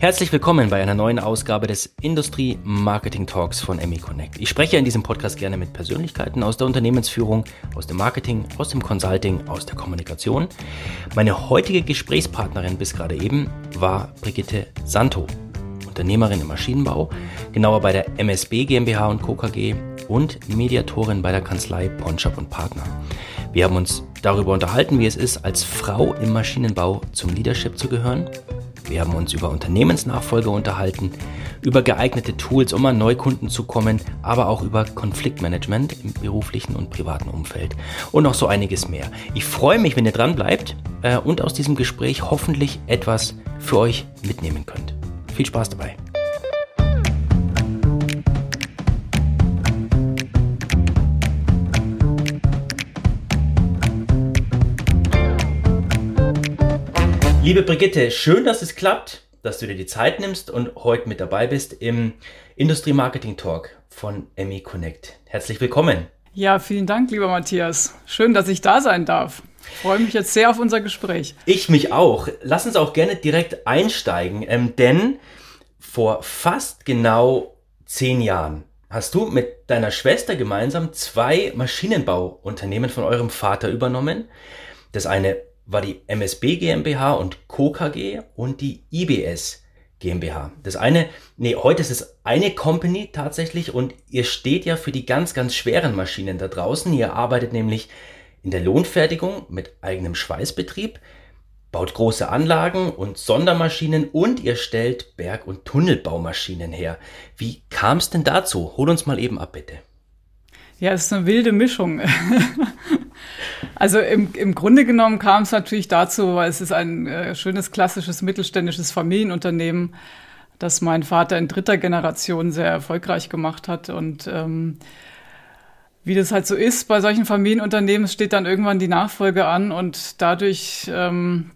Herzlich willkommen bei einer neuen Ausgabe des Industrie Marketing Talks von ME Connect. Ich spreche in diesem Podcast gerne mit Persönlichkeiten aus der Unternehmensführung, aus dem Marketing, aus dem Consulting, aus der Kommunikation. Meine heutige Gesprächspartnerin bis gerade eben war Brigitte Santo, Unternehmerin im Maschinenbau, genauer bei der MSB GmbH und Co. KG und Mediatorin bei der Kanzlei Ponschap und Partner. Wir haben uns darüber unterhalten, wie es ist, als Frau im Maschinenbau zum Leadership zu gehören, wir haben uns über Unternehmensnachfolge unterhalten, über geeignete Tools, um an Neukunden zu kommen, aber auch über Konfliktmanagement im beruflichen und privaten Umfeld und noch so einiges mehr. Ich freue mich, wenn ihr dran bleibt äh, und aus diesem Gespräch hoffentlich etwas für euch mitnehmen könnt. Viel Spaß dabei. Liebe Brigitte, schön, dass es klappt, dass du dir die Zeit nimmst und heute mit dabei bist im Industrie Marketing Talk von ME Connect. Herzlich willkommen. Ja, vielen Dank, lieber Matthias. Schön, dass ich da sein darf. Ich freue mich jetzt sehr auf unser Gespräch. Ich mich auch. Lass uns auch gerne direkt einsteigen, ähm, denn vor fast genau zehn Jahren hast du mit deiner Schwester gemeinsam zwei Maschinenbauunternehmen von eurem Vater übernommen. Das eine war die MSB GmbH und Co. KG und die IBS GmbH. Das eine, nee, heute ist es eine Company tatsächlich und ihr steht ja für die ganz, ganz schweren Maschinen da draußen. Ihr arbeitet nämlich in der Lohnfertigung mit eigenem Schweißbetrieb, baut große Anlagen und Sondermaschinen und ihr stellt Berg- und Tunnelbaumaschinen her. Wie kam es denn dazu? Hol uns mal eben ab, bitte. Ja, es ist eine wilde Mischung. also im, im Grunde genommen kam es natürlich dazu, weil es ist ein äh, schönes klassisches mittelständisches Familienunternehmen, das mein Vater in dritter Generation sehr erfolgreich gemacht hat. Und ähm, wie das halt so ist bei solchen Familienunternehmen, steht dann irgendwann die Nachfolge an und dadurch ähm,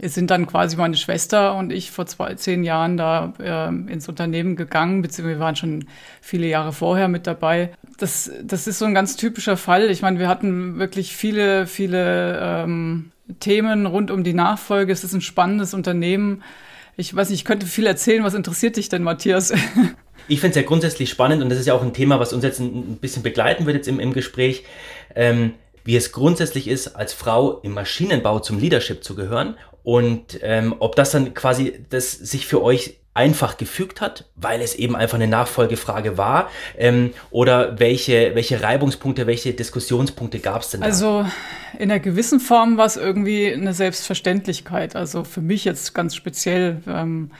es sind dann quasi meine Schwester und ich vor zwei, zehn Jahren da äh, ins Unternehmen gegangen, beziehungsweise wir waren schon viele Jahre vorher mit dabei. Das, das ist so ein ganz typischer Fall. Ich meine, wir hatten wirklich viele, viele ähm, Themen rund um die Nachfolge. Es ist ein spannendes Unternehmen. Ich weiß nicht, ich könnte viel erzählen. Was interessiert dich denn, Matthias? Ich finde es ja grundsätzlich spannend und das ist ja auch ein Thema, was uns jetzt ein, bisschen begleiten wird jetzt im, im Gespräch. Ähm, wie es grundsätzlich ist, als Frau im Maschinenbau zum Leadership zu gehören und ähm, ob das dann quasi das sich für euch einfach gefügt hat, weil es eben einfach eine Nachfolgefrage war? Ähm, oder welche, welche Reibungspunkte, welche Diskussionspunkte gab es denn da? Also in einer gewissen Form war es irgendwie eine Selbstverständlichkeit. Also für mich jetzt ganz speziell. Ähm,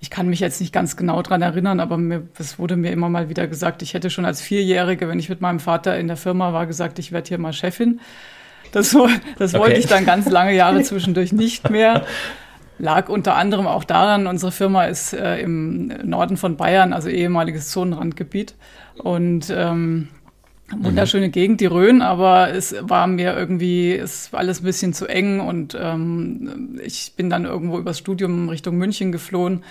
ich kann mich jetzt nicht ganz genau dran erinnern, aber mir, es wurde mir immer mal wieder gesagt, ich hätte schon als Vierjährige, wenn ich mit meinem Vater in der Firma war, gesagt, ich werde hier mal Chefin. Das, das okay. wollte ich dann ganz lange Jahre zwischendurch nicht mehr. Lag unter anderem auch daran, unsere Firma ist äh, im Norden von Bayern, also ehemaliges Zonenrandgebiet. Und ähm, wunderschöne mhm. Gegend, die Rhön, aber es war mir irgendwie, es war alles ein bisschen zu eng und ähm, ich bin dann irgendwo übers Studium Richtung München geflohen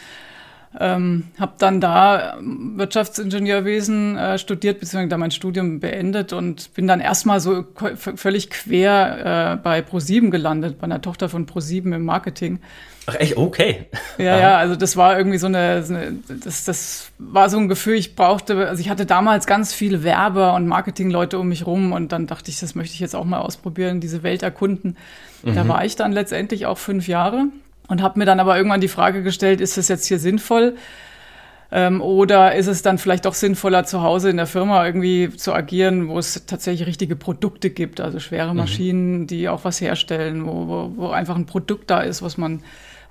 ähm, habe dann da Wirtschaftsingenieurwesen äh, studiert, beziehungsweise da mein Studium beendet und bin dann erstmal so völlig quer äh, bei ProSieben gelandet, bei einer Tochter von ProSieben im Marketing. Ach echt, okay. Ja, ja, also das war irgendwie so eine, so eine, das, das war so ein Gefühl, ich brauchte, also ich hatte damals ganz viele Werber und Marketingleute um mich rum und dann dachte ich, das möchte ich jetzt auch mal ausprobieren, diese Welt erkunden. Mhm. Da war ich dann letztendlich auch fünf Jahre und habe mir dann aber irgendwann die Frage gestellt, ist das jetzt hier sinnvoll? Ähm, oder ist es dann vielleicht doch sinnvoller, zu Hause in der Firma irgendwie zu agieren, wo es tatsächlich richtige Produkte gibt, also schwere mhm. Maschinen, mhm. die auch was herstellen, wo, wo, wo, einfach ein Produkt da ist, was man,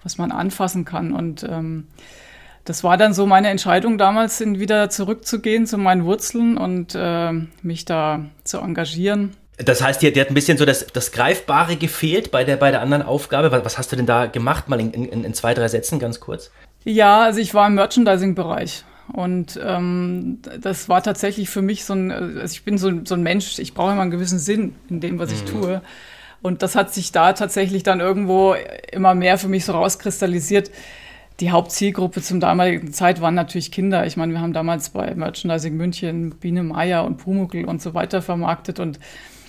was man anfassen kann. Und ähm, das war dann so meine Entscheidung damals, in, wieder zurückzugehen zu meinen Wurzeln und äh, mich da zu engagieren. Das heißt, dir, dir hat ein bisschen so das, das Greifbare gefehlt bei der, bei der anderen Aufgabe. Was, was hast du denn da gemacht? Mal in, in, in zwei, drei Sätzen ganz kurz. Ja, also ich war im Merchandising-Bereich. Und ähm, das war tatsächlich für mich so ein, also ich bin so, so ein Mensch, ich brauche immer einen gewissen Sinn in dem, was ich mhm. tue. Und das hat sich da tatsächlich dann irgendwo immer mehr für mich so rauskristallisiert. Die Hauptzielgruppe zum damaligen Zeit waren natürlich Kinder. Ich meine, wir haben damals bei Merchandising München Biene Meier und Pumuckl und so weiter vermarktet und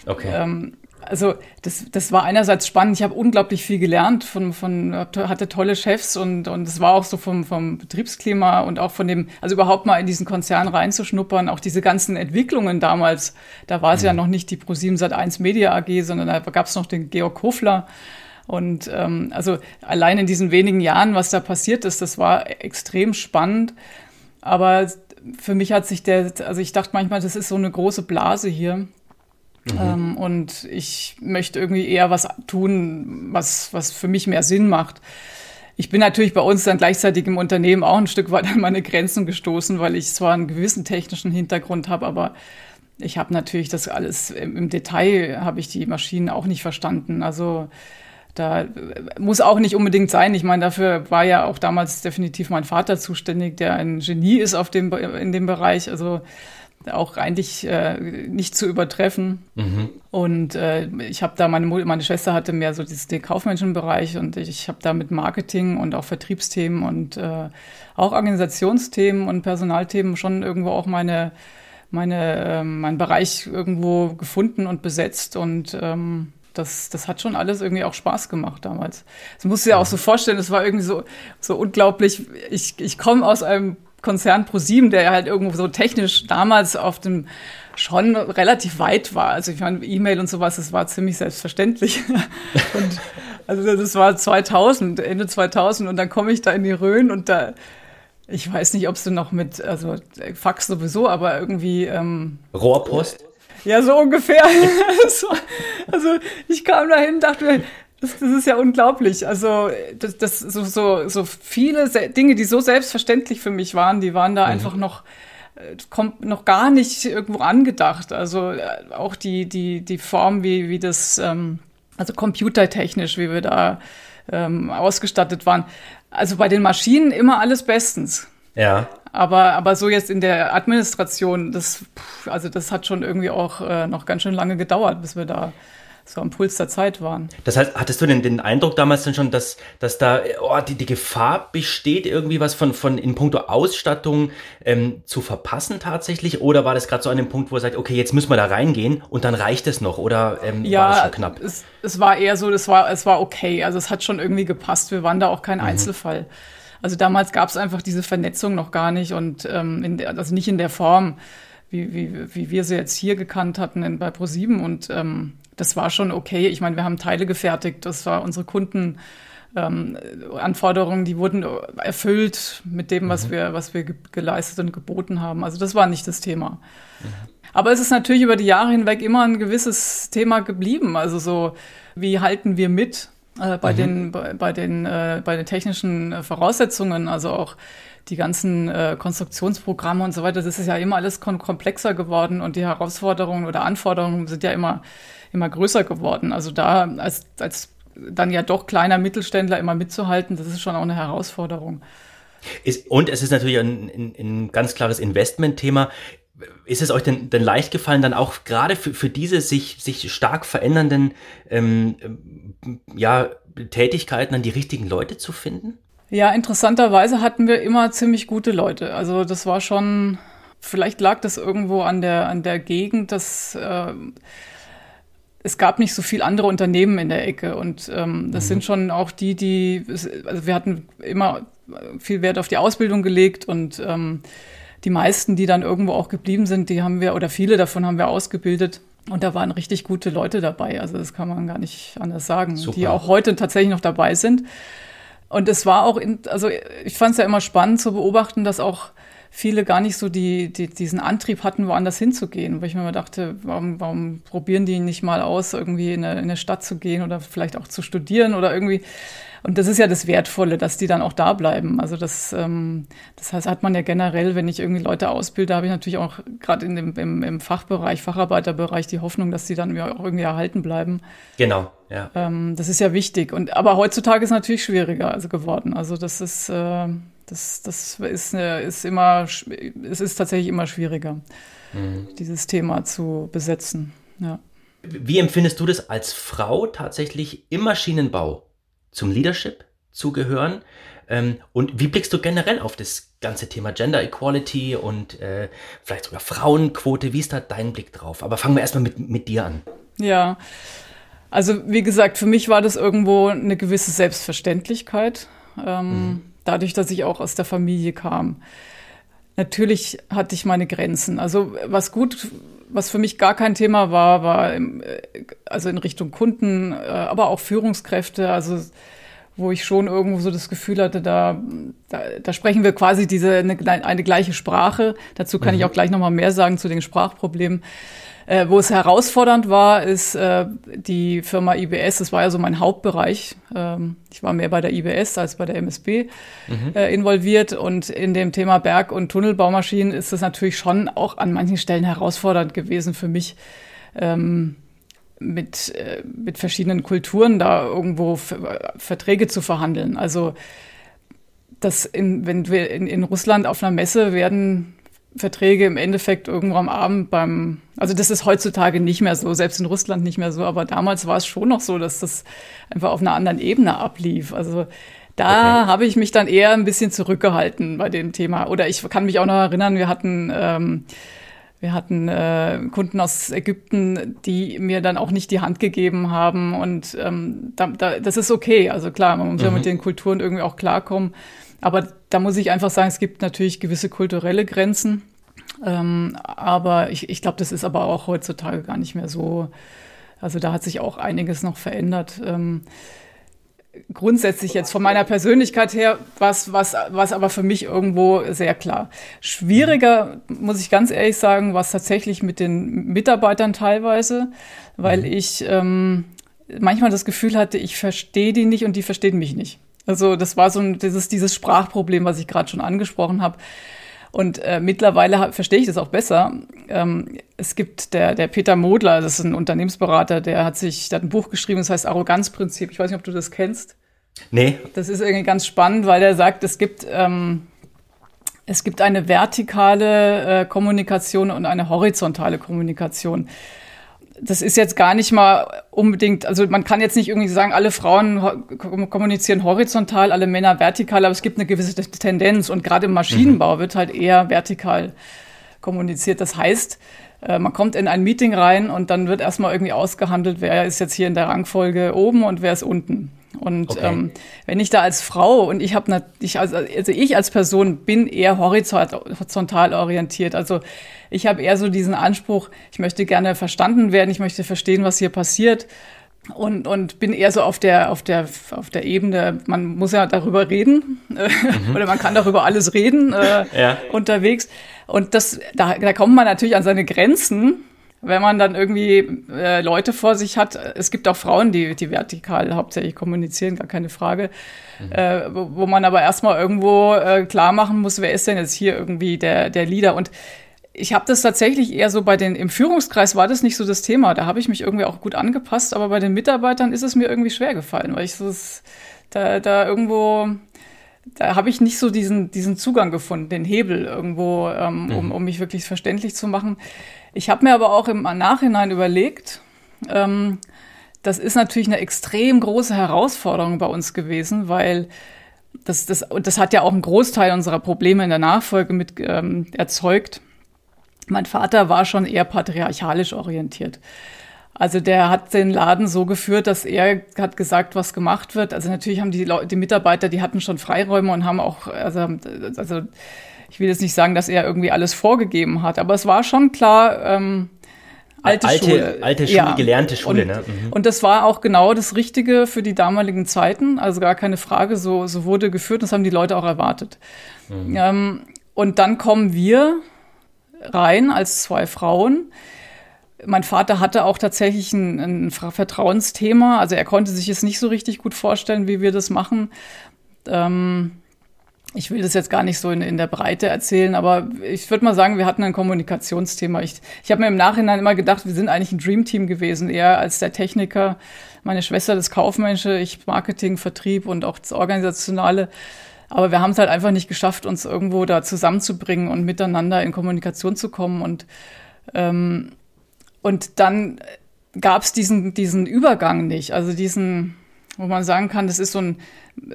Okay. Ähm, also das, das war einerseits spannend. Ich habe unglaublich viel gelernt, von, von, hatte tolle Chefs und, und es war auch so vom, vom Betriebsklima und auch von dem, also überhaupt mal in diesen Konzern reinzuschnuppern, auch diese ganzen Entwicklungen damals. Da war es mhm. ja noch nicht die Pro7 Sat1 Media AG, sondern da gab es noch den Georg Kofler. Und ähm, also allein in diesen wenigen Jahren, was da passiert ist, das war extrem spannend. Aber für mich hat sich der, also ich dachte manchmal, das ist so eine große Blase hier. Mhm. Ähm, und ich möchte irgendwie eher was tun, was, was für mich mehr Sinn macht. Ich bin natürlich bei uns dann gleichzeitig im Unternehmen auch ein Stück weit an meine Grenzen gestoßen, weil ich zwar einen gewissen technischen Hintergrund habe, aber ich habe natürlich das alles im, Detail, habe ich die Maschinen auch nicht verstanden. Also da muss auch nicht unbedingt sein. Ich meine, dafür war ja auch damals definitiv mein Vater zuständig, der ein Genie ist auf dem, in dem Bereich. Also auch eigentlich äh, nicht zu übertreffen. Mhm. Und äh, ich habe da, meine, meine Schwester hatte mehr so dieses, den kaufmännischen Bereich und ich, ich habe da mit Marketing und auch Vertriebsthemen und äh, auch Organisationsthemen und Personalthemen schon irgendwo auch meine, meine, äh, meinen Bereich irgendwo gefunden und besetzt und ähm, das, das hat schon alles irgendwie auch Spaß gemacht damals. Das musst du dir auch so vorstellen, es war irgendwie so, so unglaublich. Ich, ich komme aus einem Konzern ProSieben, der halt irgendwo so technisch damals auf dem schon relativ weit war. Also ich meine, E-Mail und sowas, das war ziemlich selbstverständlich. und also das war 2000, Ende 2000 und dann komme ich da in die Rhön und da, ich weiß nicht, ob du noch mit, also Fax sowieso, aber irgendwie ähm, Rohrpost? Ja, so ungefähr. also ich kam dahin, dachte mir, das, das, ist ja unglaublich. Also das, das so, so, so viele Dinge, die so selbstverständlich für mich waren, die waren da mhm. einfach noch äh, kommt noch gar nicht irgendwo angedacht. Also äh, auch die die die Form, wie wie das ähm, also computertechnisch, wie wir da ähm, ausgestattet waren. Also bei den Maschinen immer alles bestens. Ja. Aber, aber so jetzt in der Administration, das, also das hat schon irgendwie auch äh, noch ganz schön lange gedauert, bis wir da so am Puls der Zeit waren. Das heißt, hattest du denn den Eindruck damals dann schon, dass, dass da oh, die, die Gefahr besteht, irgendwie was von, von in puncto Ausstattung ähm, zu verpassen tatsächlich? Oder war das gerade so an dem Punkt, wo er sagt, okay, jetzt müssen wir da reingehen und dann reicht es noch? Oder ähm, ja, war das schon knapp? Es, es war eher so, es war, es war okay. Also es hat schon irgendwie gepasst. Wir waren da auch kein mhm. Einzelfall. Also damals gab es einfach diese Vernetzung noch gar nicht und ähm, in der, also nicht in der Form, wie, wie, wie wir sie jetzt hier gekannt hatten in, bei ProSieben. Und ähm, das war schon okay. Ich meine, wir haben Teile gefertigt. Das war unsere Kunden. Ähm, Anforderungen, die wurden erfüllt mit dem, was mhm. wir, was wir geleistet und geboten haben. Also das war nicht das Thema. Mhm. Aber es ist natürlich über die Jahre hinweg immer ein gewisses Thema geblieben. Also so, wie halten wir mit? äh, bei, mhm. den, bei, bei, den, äh, bei den technischen äh, Voraussetzungen, also auch die ganzen äh, Konstruktionsprogramme und so weiter, das ist ja immer alles komplexer geworden und die Herausforderungen oder Anforderungen sind ja immer, immer größer geworden. Also da als, als dann ja doch kleiner Mittelständler immer mitzuhalten, das ist schon auch eine Herausforderung. Ist, und es ist natürlich ein, ein, ein ganz klares Investmentthema ist es euch denn, denn leicht gefallen, dann auch gerade für, für diese sich, sich stark verändernden ähm, ja, Tätigkeiten dann die richtigen Leute zu finden? Ja, interessanterweise hatten wir immer ziemlich gute Leute. Also das war schon, vielleicht lag das irgendwo an der, an der Gegend, dass äh, es gab nicht so viel andere Unternehmen in der Ecke. Und ähm, das mhm. sind schon auch die, die, also wir hatten immer viel Wert auf die Ausbildung gelegt und ähm, die meisten, die dann irgendwo auch geblieben sind, die haben wir, oder viele davon haben wir ausgebildet. Und da waren richtig gute Leute dabei. Also das kann man gar nicht anders sagen, Super. die auch heute tatsächlich noch dabei sind. Und es war auch, in, also ich fand es ja immer spannend zu beobachten, dass auch viele gar nicht so die, die, diesen Antrieb hatten, woanders hinzugehen. Weil ich mir immer dachte, warum, warum probieren die nicht mal aus, irgendwie in eine, in eine Stadt zu gehen oder vielleicht auch zu studieren oder irgendwie. Und das ist ja das Wertvolle, dass die dann auch da bleiben. Also das, ähm, das heißt, hat man ja generell, wenn ich irgendwie Leute ausbilde, habe ich natürlich auch gerade in dem, im, im Fachbereich, Facharbeiterbereich die Hoffnung, dass die dann auch irgendwie erhalten bleiben. Genau, ja. Ähm, das ist ja wichtig. Und, aber heutzutage ist es natürlich schwieriger also geworden. Also das ist, äh, das, das ist, äh, ist immer, es ist tatsächlich immer schwieriger, mhm. dieses Thema zu besetzen. Ja. Wie empfindest du das als Frau tatsächlich im Maschinenbau? zum Leadership zu gehören? Ähm, und wie blickst du generell auf das ganze Thema Gender Equality und äh, vielleicht sogar Frauenquote? Wie ist da dein Blick drauf? Aber fangen wir erstmal mit, mit dir an. Ja, Also wie gesagt, für mich war das irgendwo eine gewisse Selbstverständlichkeit, ähm, mhm. Dadurch, dass ich auch aus der Familie kam. Natürlich hatte ich meine Grenzen. Also was gut, was für mich gar kein Thema war, war im, äh, also in Richtung Kunden, äh, aber auch Führungskräfte. Also wo ich schon irgendwo so das Gefühl hatte, da, da, da sprechen wir quasi diese eine, eine gleiche Sprache. Dazu kann mhm. ich auch gleich nochmal mehr sagen zu den Sprachproblemen. Äh, wo es herausfordernd war, ist äh, die Firma IBS. Das war ja so mein Hauptbereich. Ähm, ich war mehr bei der IBS als bei der MSB mhm. äh, involviert. Und in dem Thema Berg- und Tunnelbaumaschinen ist es natürlich schon auch an manchen Stellen herausfordernd gewesen für mich. Ähm, mit, äh, mit verschiedenen Kulturen da irgendwo Verträge zu verhandeln. Also das in, wenn wir in, in Russland auf einer Messe werden Verträge im Endeffekt irgendwo am Abend beim, also das ist heutzutage nicht mehr so, selbst in Russland nicht mehr so, aber damals war es schon noch so, dass das einfach auf einer anderen Ebene ablief. Also da okay. habe ich mich dann eher ein bisschen zurückgehalten bei dem Thema. Oder ich kann mich auch noch erinnern, wir hatten ähm, wir hatten äh, Kunden aus Ägypten, die mir dann auch nicht die Hand gegeben haben. Und ähm, da, da, das ist okay. Also klar, man muss mhm. ja mit den Kulturen irgendwie auch klarkommen. Aber da muss ich einfach sagen, es gibt natürlich gewisse kulturelle Grenzen. Ähm, aber ich, ich glaube, das ist aber auch heutzutage gar nicht mehr so. Also da hat sich auch einiges noch verändert. Ähm, grundsätzlich jetzt von meiner Persönlichkeit her, was, was, was aber für mich irgendwo sehr klar. Schwieriger, muss ich ganz ehrlich sagen, was tatsächlich mit den Mitarbeitern teilweise, weil mhm. ich ähm, manchmal das Gefühl hatte, ich verstehe die nicht und die verstehen mich nicht. Also das war so ein, dieses, dieses Sprachproblem, was ich gerade schon angesprochen habe. Und äh, mittlerweile verstehe ich das auch besser. Ähm, es gibt der, der Peter Modler, das ist ein Unternehmensberater, der hat sich, der hat ein Buch geschrieben, das heißt Arroganzprinzip. Ich weiß nicht, ob du das kennst. Nee. Das ist irgendwie ganz spannend, weil er sagt, es gibt, ähm, es gibt eine vertikale äh, Kommunikation und eine horizontale Kommunikation das ist jetzt gar nicht mal unbedingt, also man kann jetzt nicht irgendwie sagen, alle Frauen kommunizieren horizontal, alle Männer vertikal, aber es gibt eine gewisse Tendenz und gerade im Maschinenbau mhm. wird halt eher vertikal kommuniziert. Das heißt, man kommt in ein Meeting rein und dann wird erstmal irgendwie ausgehandelt, wer ist jetzt hier in der Rangfolge oben und wer ist unten. Und okay. ähm, wenn ich da als Frau und ich habe ich also, also ich als Person bin eher horizontal orientiert. Also ich habe eher so diesen Anspruch, ich möchte gerne verstanden werden, ich möchte verstehen, was hier passiert und, und bin eher so auf der, auf der, auf der Ebene, man muss ja darüber reden mhm. oder man kann darüber alles reden äh, ja. unterwegs. Und das, da, da kommt man natürlich an seine Grenzen, wenn man dann irgendwie äh, Leute vor sich hat. Es gibt auch Frauen, die, die vertikal hauptsächlich kommunizieren, gar keine Frage. Mhm. Äh, wo, wo man aber erstmal irgendwo äh, klar machen muss, wer ist denn jetzt hier irgendwie der, der Leader. Und ich habe das tatsächlich eher so bei den, im Führungskreis war das nicht so das Thema. Da habe ich mich irgendwie auch gut angepasst, aber bei den Mitarbeitern ist es mir irgendwie schwer gefallen, weil ich so, da, da irgendwo, da habe ich nicht so diesen, diesen Zugang gefunden, den Hebel irgendwo, ähm, um, mhm. um mich wirklich verständlich zu machen. Ich habe mir aber auch im Nachhinein überlegt, ähm, das ist natürlich eine extrem große Herausforderung bei uns gewesen, weil das, das, und das hat ja auch einen Großteil unserer Probleme in der Nachfolge mit ähm, erzeugt mein Vater war schon eher patriarchalisch orientiert. Also der hat den Laden so geführt, dass er hat gesagt, was gemacht wird. Also natürlich haben die, Leute, die Mitarbeiter, die hatten schon Freiräume und haben auch, also, also ich will jetzt nicht sagen, dass er irgendwie alles vorgegeben hat, aber es war schon klar, ähm, alte, alte Schule. Alte Schule, ja. gelernte Schule. Und, ne? Mhm. und das war auch genau das Richtige für die damaligen Zeiten. Also gar keine Frage, so, so wurde geführt, das haben die Leute auch erwartet. Mhm. Ähm, und dann kommen wir rein als zwei Frauen. Mein Vater hatte auch tatsächlich ein, ein Vertrauensthema. Also er konnte sich es nicht so richtig gut vorstellen, wie wir das machen. Ähm, ich will das jetzt gar nicht so in, in der Breite erzählen, aber ich würde mal sagen, wir hatten ein Kommunikationsthema. Ich, ich habe mir im Nachhinein immer gedacht, wir sind eigentlich ein Dreamteam gewesen, eher als der Techniker, meine Schwester das Kaufmännische, ich Marketing, Vertrieb und auch das Organisationale. Aber wir haben es halt einfach nicht geschafft, uns irgendwo da zusammenzubringen und miteinander in Kommunikation zu kommen. Und, ähm, und dann gab es diesen, diesen Übergang nicht. Also diesen, wo man sagen kann, das ist so ein,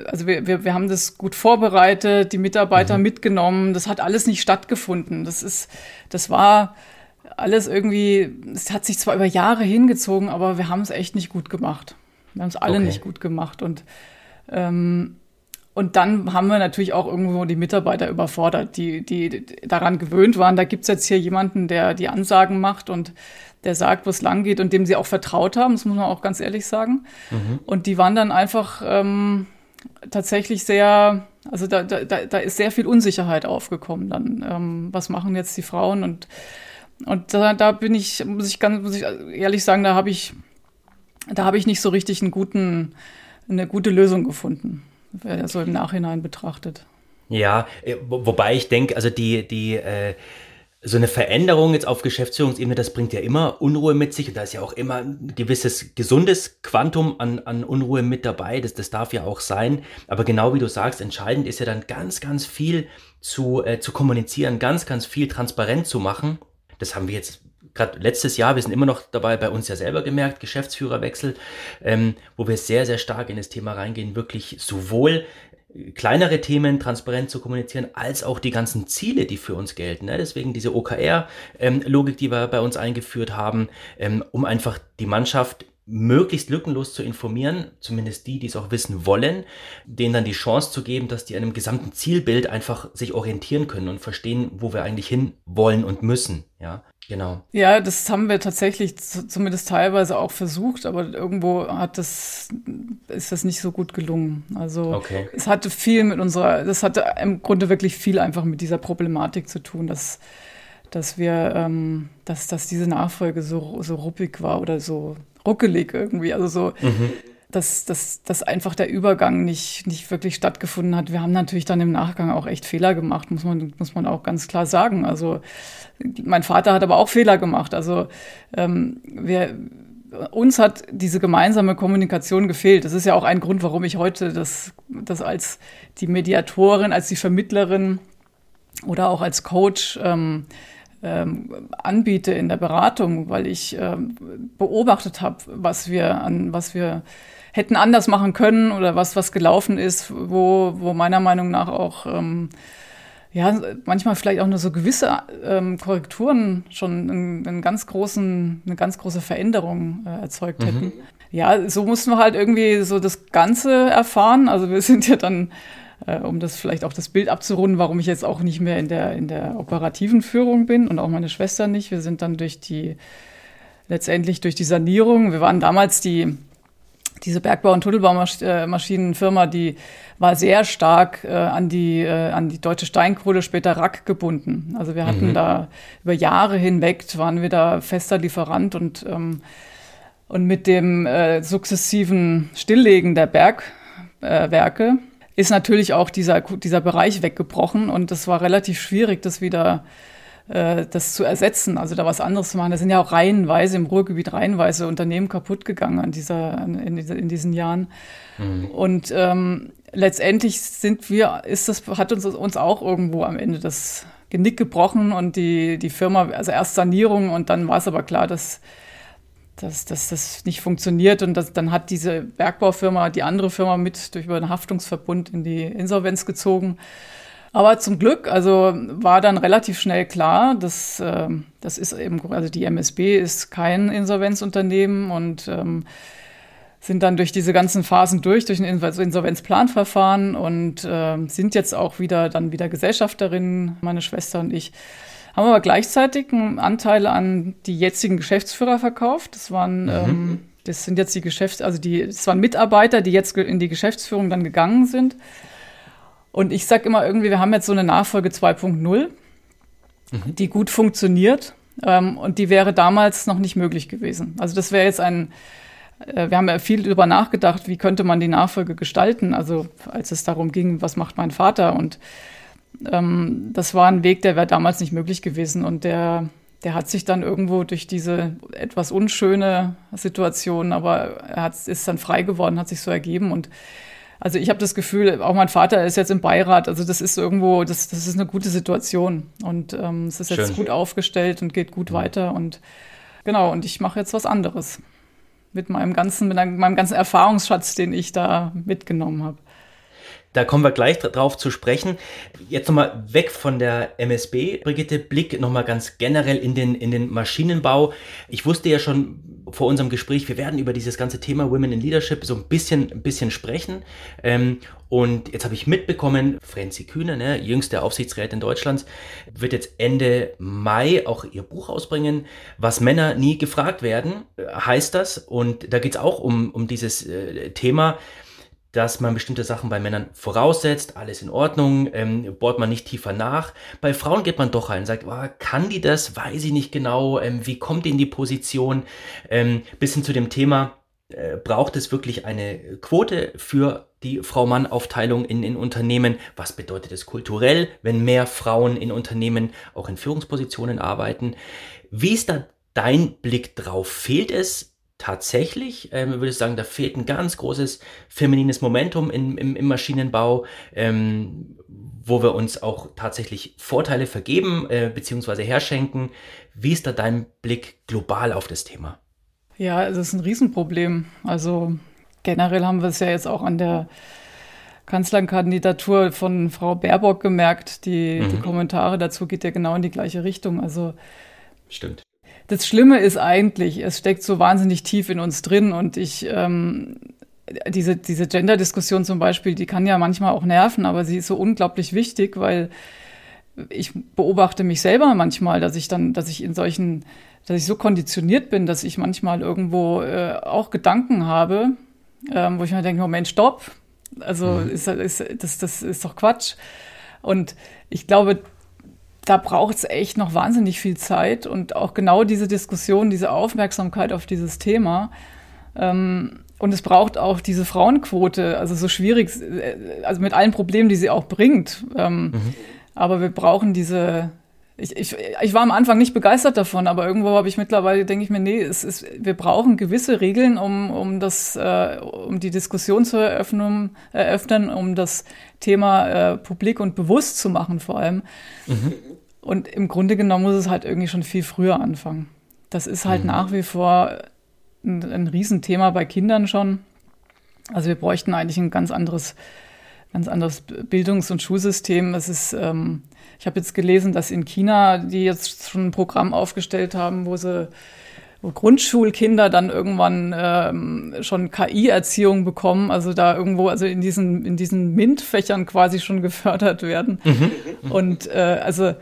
also wir, wir, wir haben das gut vorbereitet, die Mitarbeiter mhm. mitgenommen, das hat alles nicht stattgefunden. Das ist, das war alles irgendwie, es hat sich zwar über Jahre hingezogen, aber wir haben es echt nicht gut gemacht. Wir haben es alle okay. nicht gut gemacht. Und, ähm, und dann haben wir natürlich auch irgendwo die Mitarbeiter überfordert, die, die daran gewöhnt waren. Da gibt es jetzt hier jemanden, der die Ansagen macht und der sagt, wo es lang geht und dem sie auch vertraut haben, das muss man auch ganz ehrlich sagen. Mhm. Und die waren dann einfach ähm, tatsächlich sehr, also da, da, da ist sehr viel Unsicherheit aufgekommen dann. Ähm, was machen jetzt die Frauen? Und, und da, da bin ich, muss ich ganz muss ich ehrlich sagen, da habe ich, da habe ich nicht so richtig einen guten, eine gute Lösung gefunden, so im Nachhinein betrachtet. Ja, äh, wobei ich denke, also die, die äh so eine Veränderung jetzt auf Geschäftsführungsebene, das bringt ja immer Unruhe mit sich und da ist ja auch immer ein gewisses gesundes Quantum an, an Unruhe mit dabei. Das, das darf ja auch sein. Aber genau wie du sagst, entscheidend ist ja dann ganz, ganz viel zu, äh, zu kommunizieren, ganz, ganz viel transparent zu machen. Das haben wir jetzt gerade letztes Jahr, wir sind immer noch dabei, bei uns ja selber gemerkt, Geschäftsführerwechsel, ähm, wo wir sehr, sehr stark in das Thema reingehen, wirklich sowohl kleinere Themen transparent zu kommunizieren, als auch die ganzen Ziele, die für uns gelten. Ne? Deswegen diese OKR-Logik, ähm, die wir bei uns eingeführt haben, ähm, um einfach die Mannschaft möglichst lückenlos zu informieren, zumindest die, die es auch wissen wollen, denen dann die Chance zu geben, dass die einem gesamten Zielbild einfach sich orientieren können und verstehen, wo wir eigentlich hin wollen und müssen. Ja, genau. Ja, das haben wir tatsächlich zumindest teilweise auch versucht, aber irgendwo hat das, ist das nicht so gut gelungen. Also okay. es hatte viel mit unserer, das hatte im Grunde wirklich viel einfach mit dieser Problematik zu tun, dass dass wir, ähm, dass, dass diese Nachfolge so, so ruppig war oder so ruckelig irgendwie. Also so, mhm. dass, dass, dass einfach der Übergang nicht, nicht wirklich stattgefunden hat. Wir haben natürlich dann im Nachgang auch echt Fehler gemacht, muss man, muss man auch ganz klar sagen. Also mein Vater hat aber auch Fehler gemacht. Also ähm, wir, uns hat diese gemeinsame Kommunikation gefehlt. Das ist ja auch ein Grund, warum ich heute das, das als die Mediatorin, als die Vermittlerin oder auch als Coach ähm, ähm, anbiete in der Beratung, weil ich ähm, beobachtet habe, was wir an was wir hätten anders machen können oder was was gelaufen ist, wo wo meiner Meinung nach auch ähm, ja manchmal vielleicht auch nur so gewisse ähm, Korrekturen schon einen, einen, ganz großen eine ganz große Veränderung äh, erzeugt mhm. hätten. Ja, so mussten wir halt irgendwie so das Ganze erfahren. Also wir sind ja dann äh, um das vielleicht auch das Bild abzurunden, warum ich jetzt auch nicht mehr in der, in der operativen Führung bin und auch meine Schwester nicht. Wir sind dann durch die, letztendlich durch die Sanierung, wir waren damals die, diese Bergbau- und Tunnelbaumaschinenfirma, die war sehr stark äh, an, die, äh, an die deutsche Steinkohle, später Rack gebunden. Also wir hatten mhm. da über Jahre hinweg, waren wir da fester Lieferant und, ähm, und mit dem äh, sukzessiven Stilllegen der Bergwerke äh, ist natürlich auch dieser, dieser Bereich weggebrochen und das war relativ schwierig, das wieder äh, das zu ersetzen, also da was anderes zu machen. Da sind ja auch reihenweise im Ruhrgebiet reihenweise Unternehmen kaputt gegangen an dieser, in, in diesen Jahren. Mhm. Und ähm, letztendlich sind wir, ist das, hat uns, uns auch irgendwo am Ende das Genick gebrochen und die, die Firma, also erst Sanierung und dann war es aber klar, dass dass, dass das nicht funktioniert. Und das, dann hat diese Bergbaufirma die andere Firma mit durch einen Haftungsverbund in die Insolvenz gezogen. Aber zum Glück, also war dann relativ schnell klar, dass äh, das ist eben, also die MSB ist kein Insolvenzunternehmen und ähm, sind dann durch diese ganzen Phasen durch, durch ein Insolvenzplanverfahren und äh, sind jetzt auch wieder dann wieder Gesellschafterinnen, meine Schwester und ich haben aber gleichzeitig einen Anteil an die jetzigen Geschäftsführer verkauft. Das waren, mhm. ähm, das sind jetzt die Geschäfts-, also die, das waren Mitarbeiter, die jetzt in die Geschäftsführung dann gegangen sind. Und ich sage immer irgendwie, wir haben jetzt so eine Nachfolge 2.0, mhm. die gut funktioniert. Ähm, und die wäre damals noch nicht möglich gewesen. Also das wäre jetzt ein, äh, wir haben ja viel darüber nachgedacht, wie könnte man die Nachfolge gestalten. Also als es darum ging, was macht mein Vater und ähm, das war ein Weg, der wäre damals nicht möglich gewesen und der, der hat sich dann irgendwo durch diese etwas unschöne Situation, aber er hat, ist dann frei geworden, hat sich so ergeben und also ich habe das Gefühl, auch mein Vater ist jetzt im Beirat, also das ist irgendwo, das, das ist eine gute Situation und ähm, es ist jetzt Schön. gut aufgestellt und geht gut ja. weiter und genau, und ich mache jetzt was anderes mit meinem ganzen, mit meinem ganzen Erfahrungsschatz, den ich da mitgenommen habe. Da kommen wir gleich drauf zu sprechen. Jetzt nochmal weg von der MSB, Brigitte, Blick nochmal ganz generell in den, in den Maschinenbau. Ich wusste ja schon vor unserem Gespräch, wir werden über dieses ganze Thema Women in Leadership so ein bisschen, ein bisschen sprechen. Ähm, und jetzt habe ich mitbekommen, Franzi Kühne, ne, jüngste Aufsichtsrätin Deutschlands, wird jetzt Ende Mai auch ihr Buch ausbringen, was Männer nie gefragt werden, heißt das. Und da geht es auch um, um dieses äh, Thema dass man bestimmte Sachen bei Männern voraussetzt, alles in Ordnung, ähm, bohrt man nicht tiefer nach. Bei Frauen geht man doch rein, sagt, oh, kann die das, weiß ich nicht genau, ähm, wie kommt die in die Position, ähm, bis hin zu dem Thema, äh, braucht es wirklich eine Quote für die Frau-Mann-Aufteilung in, in Unternehmen? Was bedeutet es kulturell, wenn mehr Frauen in Unternehmen auch in Führungspositionen arbeiten? Wie ist da dein Blick drauf? Fehlt es tatsächlich, ähm, würde ich sagen, da fehlt ein ganz großes feminines Momentum in, im, im Maschinenbau, ähm, wo wir uns auch tatsächlich Vorteile vergeben äh, bzw. herschenken. Wie ist da dein Blick global auf das Thema? Ja, es ist ein Riesenproblem. Also generell haben wir es ja jetzt auch an der Kanzlerkandidatur von Frau Baerbock gemerkt. Die, mhm. die Kommentare dazu geht ja genau in die gleiche Richtung. Also Stimmt das Schlimme ist eigentlich, es steckt so wahnsinnig tief in uns drin und ich, ähm, diese, diese Gender-Diskussion zum Beispiel, die kann ja manchmal auch nerven, aber sie ist so unglaublich wichtig, weil ich beobachte mich selber manchmal, dass ich dann, dass ich in solchen, dass ich so konditioniert bin, dass ich manchmal irgendwo äh, auch Gedanken habe, ähm, wo ich mir denke, Moment, stopp. Also mhm. ist, ist, das, das ist doch Quatsch. Und ich glaube, da braucht es echt noch wahnsinnig viel Zeit und auch genau diese Diskussion, diese Aufmerksamkeit auf dieses Thema. Ähm, und es braucht auch diese Frauenquote, also so schwierig, äh, also mit allen Problemen, die sie auch bringt. Ähm, mhm. Aber wir brauchen diese. Ich, ich, ich war am Anfang nicht begeistert davon, aber irgendwo habe ich mittlerweile, denke ich mir, nee, es ist, wir brauchen gewisse Regeln, um, um, das, äh, um die Diskussion zu eröffnen, eröffnen um das Thema äh, publik und bewusst zu machen vor allem. Mhm. Und im Grunde genommen muss es halt irgendwie schon viel früher anfangen. Das ist halt mhm. nach wie vor ein, ein Riesenthema bei Kindern schon. Also wir bräuchten eigentlich ein ganz anderes, ganz anderes Bildungs- und Schulsystem. Es ist, ähm, ich habe jetzt gelesen, dass in China die jetzt schon ein Programm aufgestellt haben, wo sie wo Grundschulkinder dann irgendwann ähm, schon KI-Erziehung bekommen, also da irgendwo, also in diesen, in diesen MINT-Fächern quasi schon gefördert werden. Mhm. Und äh, also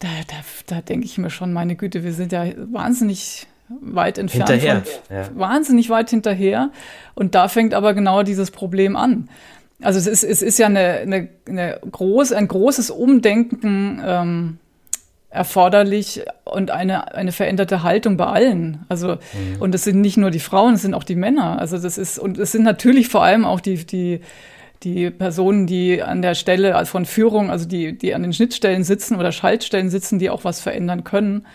da, da, da denke ich mir schon, meine Güte, wir sind ja wahnsinnig weit entfernt. Hinterher. Von, ja. Wahnsinnig weit hinterher. Und da fängt aber genau dieses Problem an. Also es ist, es ist ja eine, eine, eine groß, ein großes Umdenken ähm, erforderlich und eine, eine veränderte Haltung bei allen. Also, mhm. und es sind nicht nur die Frauen, es sind auch die Männer. Also das ist, und es sind natürlich vor allem auch die, die, die Personen, die an der Stelle von Führung, also die, die an den Schnittstellen sitzen oder Schaltstellen sitzen, die auch was verändern können,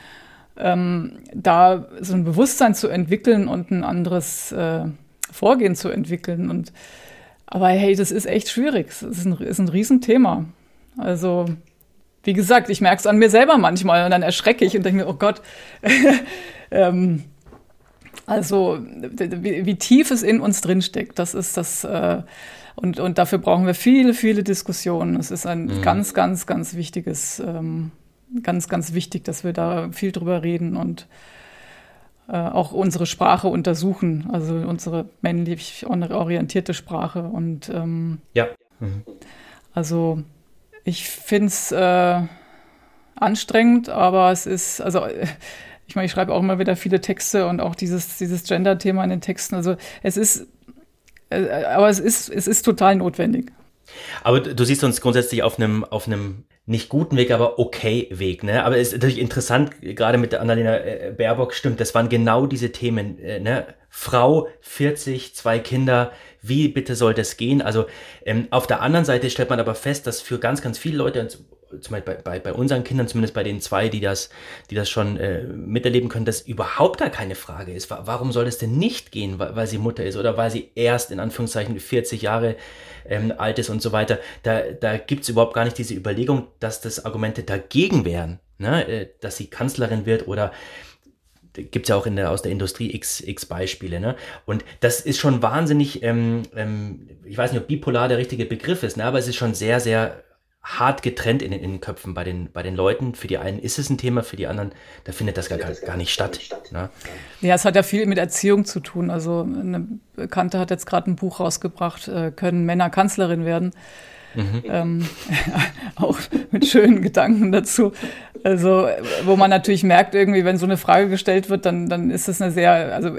ähm, da so ein Bewusstsein zu entwickeln und ein anderes äh, Vorgehen zu entwickeln. Und aber hey, das ist echt schwierig. Das ist ein, ist ein Riesenthema. Also, wie gesagt, ich merke es an mir selber manchmal und dann erschrecke ich und denke mir, oh Gott. ähm, also, wie, wie, tief es in uns drinsteckt, das ist das. Äh, und, und dafür brauchen wir viele, viele Diskussionen. Es ist ein mhm. ganz, ganz, ganz wichtiges, ähm, ganz, ganz wichtig, dass wir da viel drüber reden und äh, auch unsere Sprache untersuchen, also unsere männlich orientierte Sprache. Und ähm, ja. Mhm. Also ich finde es äh, anstrengend, aber es ist, also ich meine, ich schreibe auch immer wieder viele Texte und auch dieses, dieses Gender-Thema in den Texten. Also es ist äh, aber es ist, es ist total notwendig. Aber du siehst uns grundsätzlich auf einem, auf einem nicht guten Weg, aber okay Weg. Ne? Aber es ist natürlich interessant, gerade mit der Annalena äh, Baerbock stimmt, das waren genau diese Themen. Äh, ne? Frau, 40, zwei Kinder, wie bitte soll das gehen? Also ähm, auf der anderen Seite stellt man aber fest, dass für ganz, ganz viele Leute, zum Beispiel bei, bei, bei unseren Kindern, zumindest bei den zwei, die das, die das schon äh, miterleben können, dass überhaupt da keine Frage ist. Warum soll das denn nicht gehen, weil, weil sie Mutter ist oder weil sie erst in Anführungszeichen 40 Jahre ähm, alt ist und so weiter? Da, da gibt es überhaupt gar nicht diese Überlegung, dass das Argumente dagegen wären, ne? Äh, dass sie Kanzlerin wird oder gibt es ja auch in der, aus der Industrie x, x Beispiele. Ne? Und das ist schon wahnsinnig, ähm, ähm, ich weiß nicht, ob bipolar der richtige Begriff ist, ne? aber es ist schon sehr, sehr hart getrennt in den, in den Köpfen bei den, bei den Leuten. Für die einen ist es ein Thema, für die anderen, da findet das gar, gar, gar nicht statt. Ne? Ja, es hat ja viel mit Erziehung zu tun. Also eine Bekannte hat jetzt gerade ein Buch rausgebracht, äh, können Männer Kanzlerin werden. Mhm. Ähm, auch mit schönen Gedanken dazu. Also, wo man natürlich merkt, irgendwie, wenn so eine Frage gestellt wird, dann, dann ist das eine sehr, also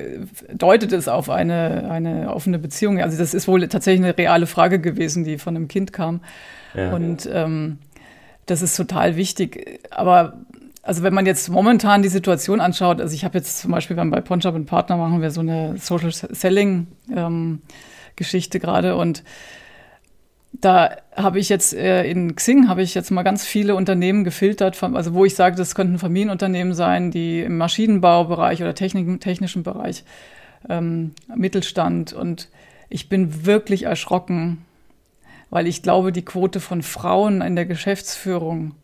deutet es auf eine, eine offene Beziehung. Also, das ist wohl tatsächlich eine reale Frage gewesen, die von einem Kind kam. Und ähm, das ist total wichtig. Aber also wenn man jetzt momentan die Situation anschaut, also ich habe jetzt zum Beispiel bei Ponchab und Partner machen wir so eine Social Selling ähm, Geschichte gerade. Und da habe ich jetzt äh, in Xing habe ich jetzt mal ganz viele Unternehmen gefiltert, also wo ich sage, das könnten Familienunternehmen sein, die im Maschinenbaubereich oder Technik, technischen Bereich ähm, Mittelstand. Und ich bin wirklich erschrocken, weil ich glaube, die Quote von Frauen in der Geschäftsführung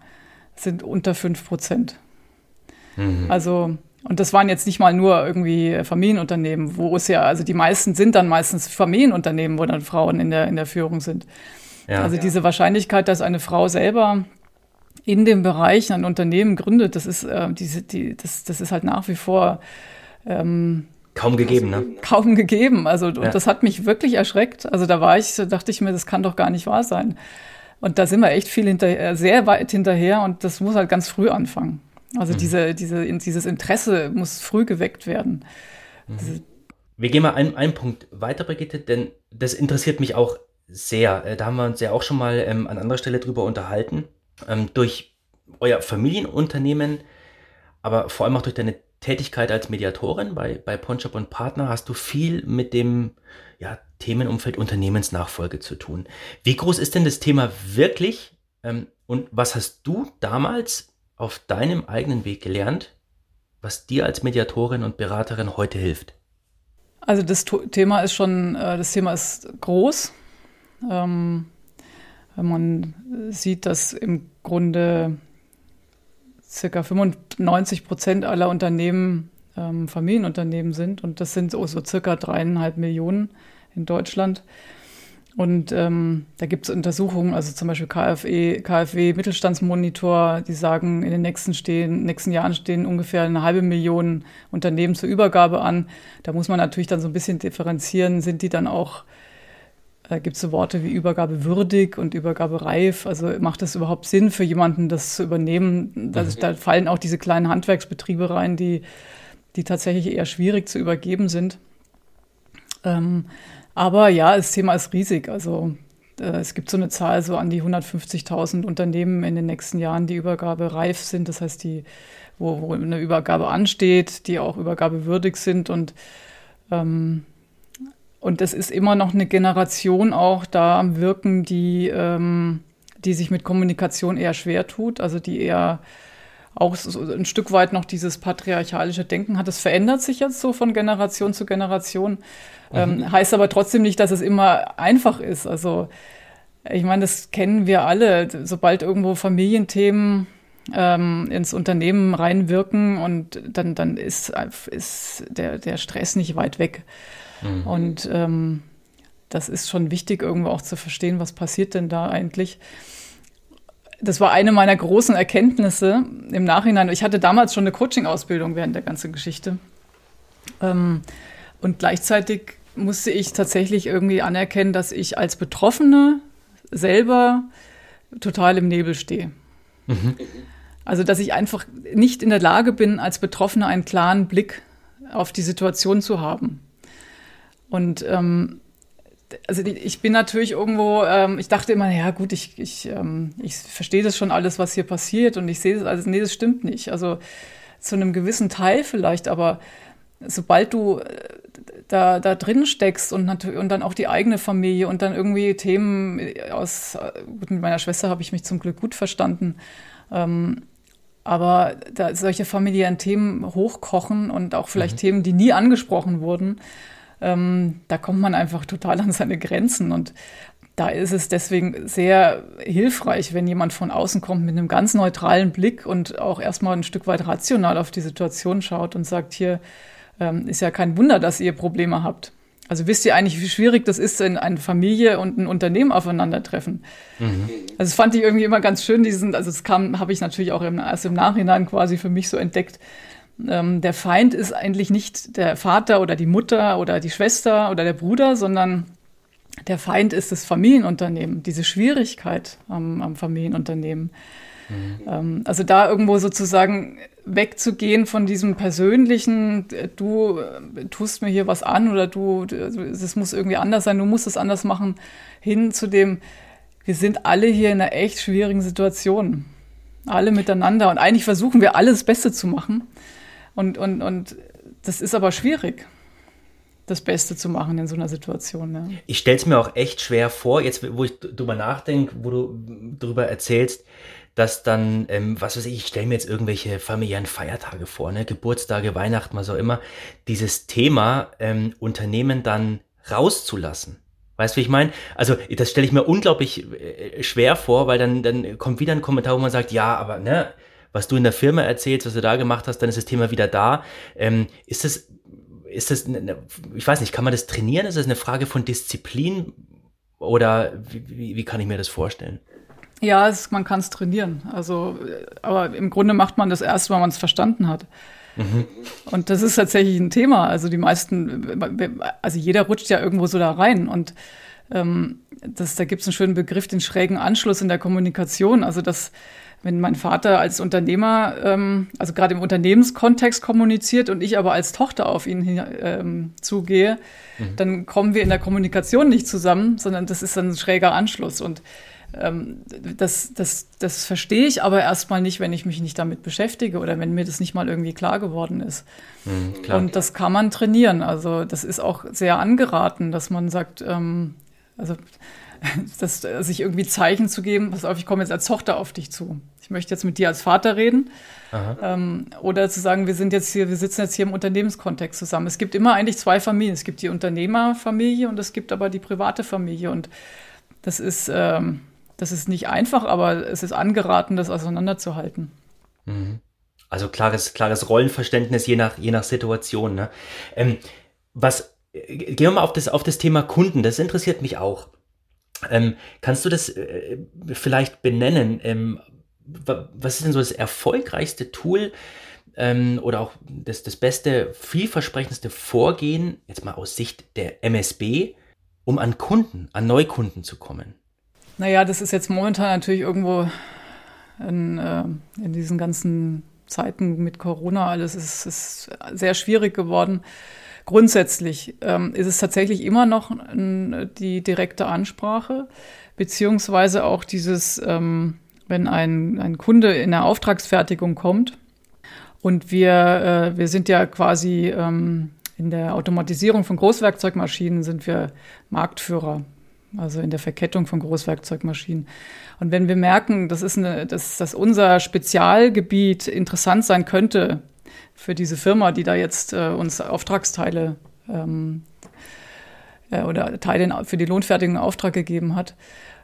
sind unter fünf Prozent. Mhm. Also und das waren jetzt nicht mal nur irgendwie Familienunternehmen, wo es ja, also die meisten sind dann meistens Familienunternehmen, wo dann Frauen in der, in der Führung sind. Ja. Also diese Wahrscheinlichkeit, dass eine Frau selber in dem Bereich ein Unternehmen gründet, das ist, äh, diese, die, das, das ist halt nach wie vor ähm, kaum gegeben, ne? Kaum gegeben. Also und ja. das hat mich wirklich erschreckt. Also da war ich, dachte ich mir, das kann doch gar nicht wahr sein. Und da sind wir echt viel hinterher, sehr weit hinterher und das muss halt ganz früh anfangen. Also mhm. diese, diese, dieses Interesse muss früh geweckt werden. Mhm. Wir gehen mal einen, einen Punkt weiter, Brigitte, denn das interessiert mich auch sehr. Äh, da haben wir uns ja auch schon mal ähm, an anderer Stelle drüber unterhalten. Ähm, durch euer Familienunternehmen, aber vor allem auch durch deine Tätigkeit als Mediatorin bei, bei Ponchop und Partner hast du viel mit dem ja, Themenumfeld Unternehmensnachfolge zu tun. Wie groß ist denn das Thema wirklich? Ähm, und was hast du damals auf deinem eigenen Weg gelernt, was dir als Mediatorin und Beraterin heute hilft? Also das Thema ist schon, äh, das Thema ist groß. Ähm, man sieht, dass im Grunde circa 95 Prozent aller Unternehmen ähm, Familienunternehmen sind und das sind so, so circa dreieinhalb Millionen in Deutschland. Und ähm, da gibt es Untersuchungen, also zum Beispiel KfW, KfW Mittelstandsmonitor, die sagen, in den nächsten, stehen, nächsten Jahren stehen ungefähr eine halbe Million Unternehmen zur Übergabe an. Da muss man natürlich dann so ein bisschen differenzieren, sind die dann auch da gibt es so Worte wie Übergabe würdig und Übergabe reif. Also macht es überhaupt Sinn für jemanden, das zu übernehmen? Das, mhm. Da fallen auch diese kleinen Handwerksbetriebe rein, die, die tatsächlich eher schwierig zu übergeben sind. Ähm, aber ja, das Thema ist riesig. Also äh, es gibt so eine Zahl, so an die 150.000 Unternehmen in den nächsten Jahren, die Übergabe reif sind. Das heißt, die, wo, wo eine Übergabe ansteht, die auch übergabewürdig sind und ähm, und es ist immer noch eine Generation auch da am Wirken, die, ähm, die sich mit Kommunikation eher schwer tut, also die eher auch so ein Stück weit noch dieses patriarchalische Denken hat. Das verändert sich jetzt so von Generation zu Generation. Ähm, mhm. Ähm, heißt aber trotzdem nicht, dass es immer einfach ist. Also ich meine, das kennen wir alle. Sobald irgendwo Familienthemen ähm, ins Unternehmen reinwirken und dann, dann ist, ist der, der Stress nicht weit weg. Mhm. Und ähm, das ist schon wichtig, irgendwo auch zu verstehen, was passiert denn da eigentlich. Das war eine meiner großen Erkenntnisse im Nachhinein. Ich hatte damals schon eine Coaching-Ausbildung während der ganzen Geschichte. Ähm, und gleichzeitig musste ich tatsächlich irgendwie anerkennen, dass ich als Betroffene selber total im Nebel stehe. Mhm. Also, dass ich einfach nicht in der Lage bin, als Betroffene einen klaren Blick auf die Situation zu haben. Und ähm, also ich bin natürlich irgendwo, ähm, ich dachte immer, ja gut, ich, ich, ähm, ich verstehe das schon alles, was hier passiert und ich sehe das, also nee, das stimmt nicht. Also zu einem gewissen Teil vielleicht, aber sobald du äh, da, da drin steckst und, und dann auch die eigene Familie und dann irgendwie Themen aus, gut, mit meiner Schwester habe ich mich zum Glück gut verstanden, ähm, aber da solche familiären Themen hochkochen und auch vielleicht mhm. Themen, die nie angesprochen wurden, ähm, da kommt man einfach total an seine Grenzen. Und da ist es deswegen sehr hilfreich, wenn jemand von außen kommt mit einem ganz neutralen Blick und auch erstmal ein Stück weit rational auf die Situation schaut und sagt, hier ähm, ist ja kein Wunder, dass ihr Probleme habt. Also wisst ihr eigentlich, wie schwierig das ist, wenn eine Familie und ein Unternehmen aufeinandertreffen? Mhm. Also das fand ich irgendwie immer ganz schön, diesen, also es kam, habe ich natürlich auch im, erst im Nachhinein quasi für mich so entdeckt. Ähm, der Feind ist eigentlich nicht der Vater oder die Mutter oder die Schwester oder der Bruder, sondern der Feind ist das Familienunternehmen, diese Schwierigkeit am, am Familienunternehmen. Mhm. Ähm, also da irgendwo sozusagen wegzugehen von diesem persönlichen, du äh, tust mir hier was an oder du, es muss irgendwie anders sein, du musst es anders machen, hin zu dem, wir sind alle hier in einer echt schwierigen Situation. Alle miteinander. Und eigentlich versuchen wir alles Beste zu machen. Und, und, und das ist aber schwierig das Beste zu machen in so einer Situation. Ja. Ich stelle es mir auch echt schwer vor, jetzt wo ich drüber nachdenke, wo du darüber erzählst, dass dann, ähm, was weiß ich, ich stelle mir jetzt irgendwelche familiären Feiertage vor, ne? Geburtstage, Weihnachten, was auch immer, dieses Thema ähm, Unternehmen dann rauszulassen. Weißt du, wie ich meine? Also, das stelle ich mir unglaublich äh, schwer vor, weil dann, dann kommt wieder ein Kommentar, wo man sagt, ja, aber ne, was du in der Firma erzählst, was du da gemacht hast, dann ist das Thema wieder da. Ähm, ist das ist das, eine, ich weiß nicht, kann man das trainieren? Ist das eine Frage von Disziplin oder wie, wie kann ich mir das vorstellen? Ja, es, man kann es trainieren. Also, aber im Grunde macht man das erst, wenn man es verstanden hat. Mhm. Und das ist tatsächlich ein Thema. Also die meisten, also jeder rutscht ja irgendwo so da rein und ähm, das, da gibt es einen schönen Begriff, den schrägen Anschluss in der Kommunikation. Also das wenn mein Vater als Unternehmer, ähm, also gerade im Unternehmenskontext kommuniziert und ich aber als Tochter auf ihn ähm, zugehe, mhm. dann kommen wir in der Kommunikation nicht zusammen, sondern das ist ein schräger Anschluss. Und ähm, das, das, das verstehe ich aber erstmal nicht, wenn ich mich nicht damit beschäftige oder wenn mir das nicht mal irgendwie klar geworden ist. Mhm, und das kann man trainieren. Also das ist auch sehr angeraten, dass man sagt, ähm, also das, sich irgendwie Zeichen zu geben, pass auf, ich komme jetzt als Tochter auf dich zu. Ich möchte jetzt mit dir als Vater reden. Ähm, oder zu sagen, wir sind jetzt hier, wir sitzen jetzt hier im Unternehmenskontext zusammen. Es gibt immer eigentlich zwei Familien. Es gibt die Unternehmerfamilie und es gibt aber die private Familie. Und das ist, ähm, das ist nicht einfach, aber es ist angeraten, das auseinanderzuhalten. Mhm. Also klares, klares Rollenverständnis je nach, je nach Situation. Ne? Ähm, was, äh, gehen wir mal auf das, auf das Thema Kunden. Das interessiert mich auch. Ähm, kannst du das äh, vielleicht benennen? Ähm, was ist denn so das erfolgreichste Tool ähm, oder auch das, das beste, vielversprechendste Vorgehen, jetzt mal aus Sicht der MSB, um an Kunden, an Neukunden zu kommen? Naja, das ist jetzt momentan natürlich irgendwo in, äh, in diesen ganzen Zeiten mit Corona alles ist, ist sehr schwierig geworden. Grundsätzlich ähm, ist es tatsächlich immer noch n, die direkte Ansprache, beziehungsweise auch dieses, ähm, wenn ein, ein Kunde in der Auftragsfertigung kommt und wir, äh, wir sind ja quasi ähm, in der Automatisierung von Großwerkzeugmaschinen sind wir Marktführer, also in der Verkettung von Großwerkzeugmaschinen. Und wenn wir merken, das ist eine, dass, dass unser Spezialgebiet interessant sein könnte für diese Firma, die da jetzt äh, uns Auftragsteile ähm, äh, oder Teile für die Lohnfertigung Auftrag gegeben hat,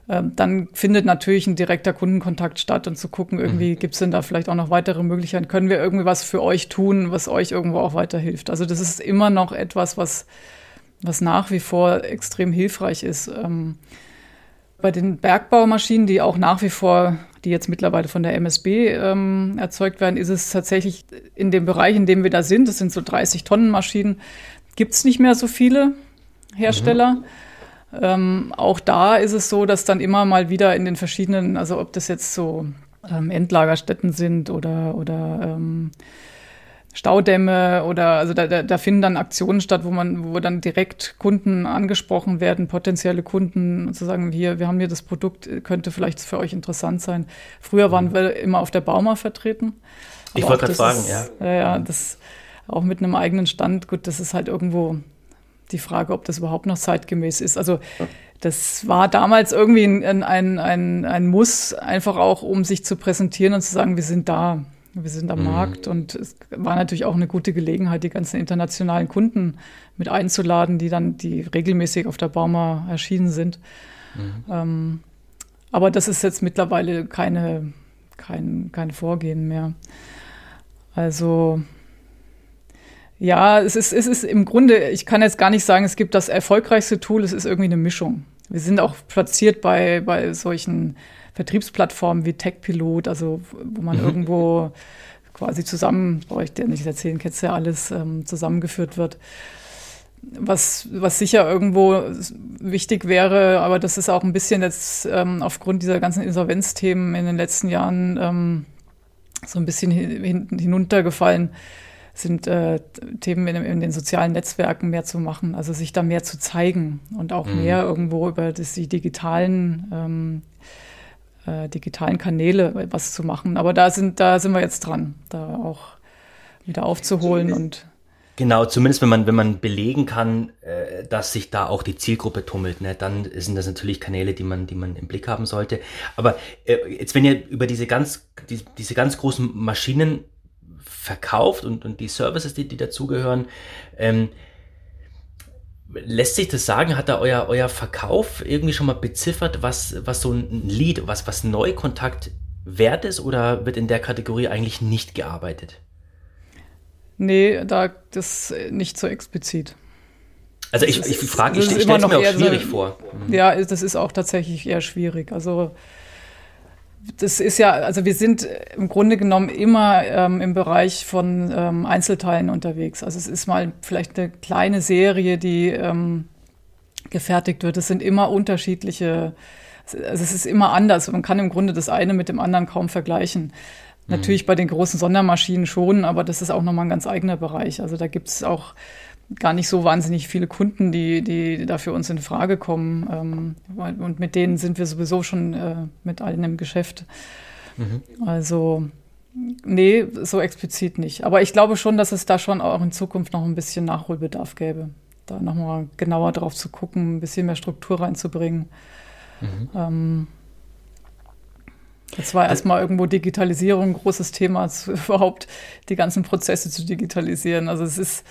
äh, dann findet natürlich ein direkter Kundenkontakt statt und zu gucken, irgendwie mhm. gibt es denn da vielleicht auch noch weitere Möglichkeiten, können wir irgendwie was für euch tun, was euch irgendwo auch weiterhilft. Also das ist immer noch etwas, was, was nach wie vor extrem hilfreich ist. Ähm, bei den Bergbaumaschinen, die auch nach wie vor, die jetzt mittlerweile von der MSB ähm, erzeugt werden, ist es tatsächlich in dem Bereich, in dem wir da sind, das sind so 30 Tonnen Maschinen, gibt es nicht mehr so viele Hersteller. Mhm. Ähm, auch da ist es so, dass dann immer mal wieder in den verschiedenen, also ob das jetzt so ähm, Endlagerstätten sind oder, oder ähm, Staudämme oder also da, da, da finden dann Aktionen statt, wo man, wo dann direkt Kunden angesprochen werden, potenzielle Kunden zu sagen, hier, wir haben hier das Produkt, könnte vielleicht für euch interessant sein. Früher waren mhm. wir immer auf der Bauma vertreten. ich wollte gerade fragen, ist, ja. Ja, ja, das auch mit einem eigenen Stand, gut, das ist halt irgendwo die Frage, ob das überhaupt noch zeitgemäß ist. Also das war damals irgendwie ein, ein, ein, ein Muss, einfach auch, um sich zu präsentieren und zu sagen, wir sind da. Wir sind am mhm. Markt und es war natürlich auch eine gute Gelegenheit, die ganzen internationalen Kunden mit einzuladen, die dann, die regelmäßig auf der Bauma erschienen sind. Mhm. Ähm, aber das ist jetzt mittlerweile keine, kein, kein Vorgehen mehr. Also ja, es ist, es ist im Grunde, ich kann jetzt gar nicht sagen, es gibt das erfolgreichste Tool, es ist irgendwie eine Mischung. Wir sind auch platziert bei, bei solchen Vertriebsplattformen wie TechPilot, also wo man mhm. irgendwo quasi zusammen, brauche ich dir nicht erzählen, kennst ja alles, ähm, zusammengeführt wird. Was, was sicher irgendwo wichtig wäre, aber das ist auch ein bisschen jetzt ähm, aufgrund dieser ganzen Insolvenzthemen in den letzten Jahren ähm, so ein bisschen hin, hinuntergefallen, sind äh, Themen in, in, den sozialen Netzwerken mehr zu machen, also sich da mehr zu zeigen und auch mhm. mehr irgendwo über das, die digitalen ähm, äh, digitalen Kanäle was zu machen. Aber da sind, da sind wir jetzt dran, da auch wieder aufzuholen und Genau, zumindest wenn man, wenn man belegen kann, äh, dass sich da auch die Zielgruppe tummelt, ne, dann sind das natürlich Kanäle, die man, die man im Blick haben sollte. Aber äh, jetzt, wenn ihr über diese ganz, die, diese ganz großen Maschinen verkauft und, und die Services, die, die dazugehören, ähm, Lässt sich das sagen? Hat da euer, euer Verkauf irgendwie schon mal beziffert, was, was so ein Lead, was, was Neukontakt wert ist oder wird in der Kategorie eigentlich nicht gearbeitet? Nee, da das nicht so explizit. Also ich, ich frage, ich, ich stelle es mir auch schwierig so, vor. Mhm. Ja, das ist auch tatsächlich eher schwierig. Also das ist ja, also wir sind im Grunde genommen immer ähm, im Bereich von ähm, Einzelteilen unterwegs. Also es ist mal vielleicht eine kleine Serie, die ähm, gefertigt wird. Es sind immer unterschiedliche, also es ist immer anders. Man kann im Grunde das eine mit dem anderen kaum vergleichen. Mhm. Natürlich bei den großen Sondermaschinen schon, aber das ist auch nochmal ein ganz eigener Bereich. Also da gibt es auch gar nicht so wahnsinnig viele Kunden, die, die da für uns in Frage kommen. Ähm, und mit denen sind wir sowieso schon äh, mit allen im Geschäft. Mhm. Also, nee, so explizit nicht. Aber ich glaube schon, dass es da schon auch in Zukunft noch ein bisschen Nachholbedarf gäbe. Da nochmal genauer drauf zu gucken, ein bisschen mehr Struktur reinzubringen. Mhm. Ähm, das war erstmal irgendwo Digitalisierung, großes Thema, überhaupt die ganzen Prozesse zu digitalisieren. Also es ist,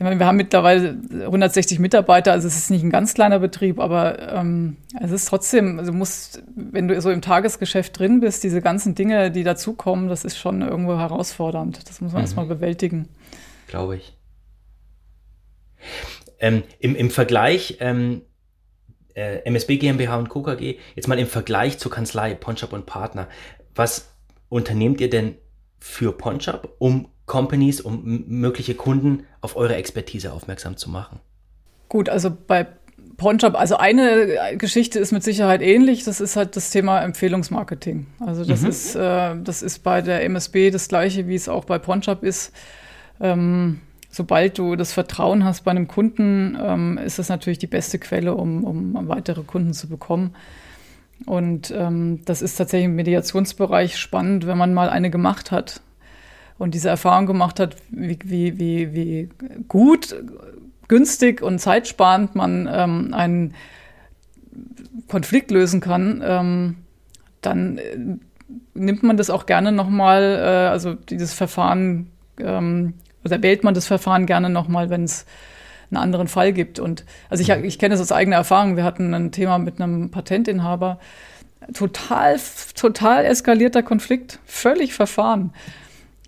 meine, wir haben mittlerweile 160 Mitarbeiter, also es ist nicht ein ganz kleiner Betrieb, aber ähm, es ist trotzdem, also musst, wenn du so im Tagesgeschäft drin bist, diese ganzen Dinge, die dazukommen, das ist schon irgendwo herausfordernd. Das muss man mhm. erstmal bewältigen. Glaube ich. Ähm, im, Im Vergleich, ähm, äh, MSB GmbH und KKG, jetzt mal im Vergleich zur Kanzlei Ponchab und Partner, was unternehmt ihr denn für Ponchab, um Companies, um mögliche Kunden auf eure Expertise aufmerksam zu machen? Gut, also bei Pawnshop, also eine Geschichte ist mit Sicherheit ähnlich, das ist halt das Thema Empfehlungsmarketing. Also das mhm. ist, äh, das ist bei der MSB das gleiche, wie es auch bei Pawnshop ist. Ähm, sobald du das Vertrauen hast bei einem Kunden, ähm, ist das natürlich die beste Quelle, um, um weitere Kunden zu bekommen. Und ähm, das ist tatsächlich im Mediationsbereich spannend, wenn man mal eine gemacht hat und diese Erfahrung gemacht hat, wie, wie, wie, wie gut, günstig und zeitsparend man ähm, einen Konflikt lösen kann, ähm, dann äh, nimmt man das auch gerne nochmal, äh, also dieses Verfahren, ähm, oder wählt man das Verfahren gerne nochmal, wenn es einen anderen Fall gibt. Und also ich, ich kenne es aus eigener Erfahrung. Wir hatten ein Thema mit einem Patentinhaber. Total, total eskalierter Konflikt, völlig verfahren.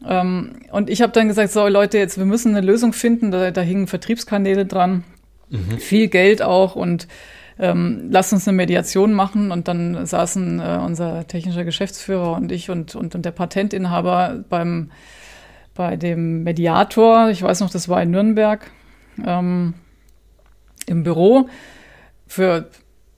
Ähm, und ich habe dann gesagt, so Leute, jetzt wir müssen eine Lösung finden. Da, da hingen Vertriebskanäle dran, mhm. viel Geld auch und ähm, lasst uns eine Mediation machen. Und dann saßen äh, unser technischer Geschäftsführer und ich und, und, und der Patentinhaber beim, bei dem Mediator, ich weiß noch, das war in Nürnberg, ähm, im Büro für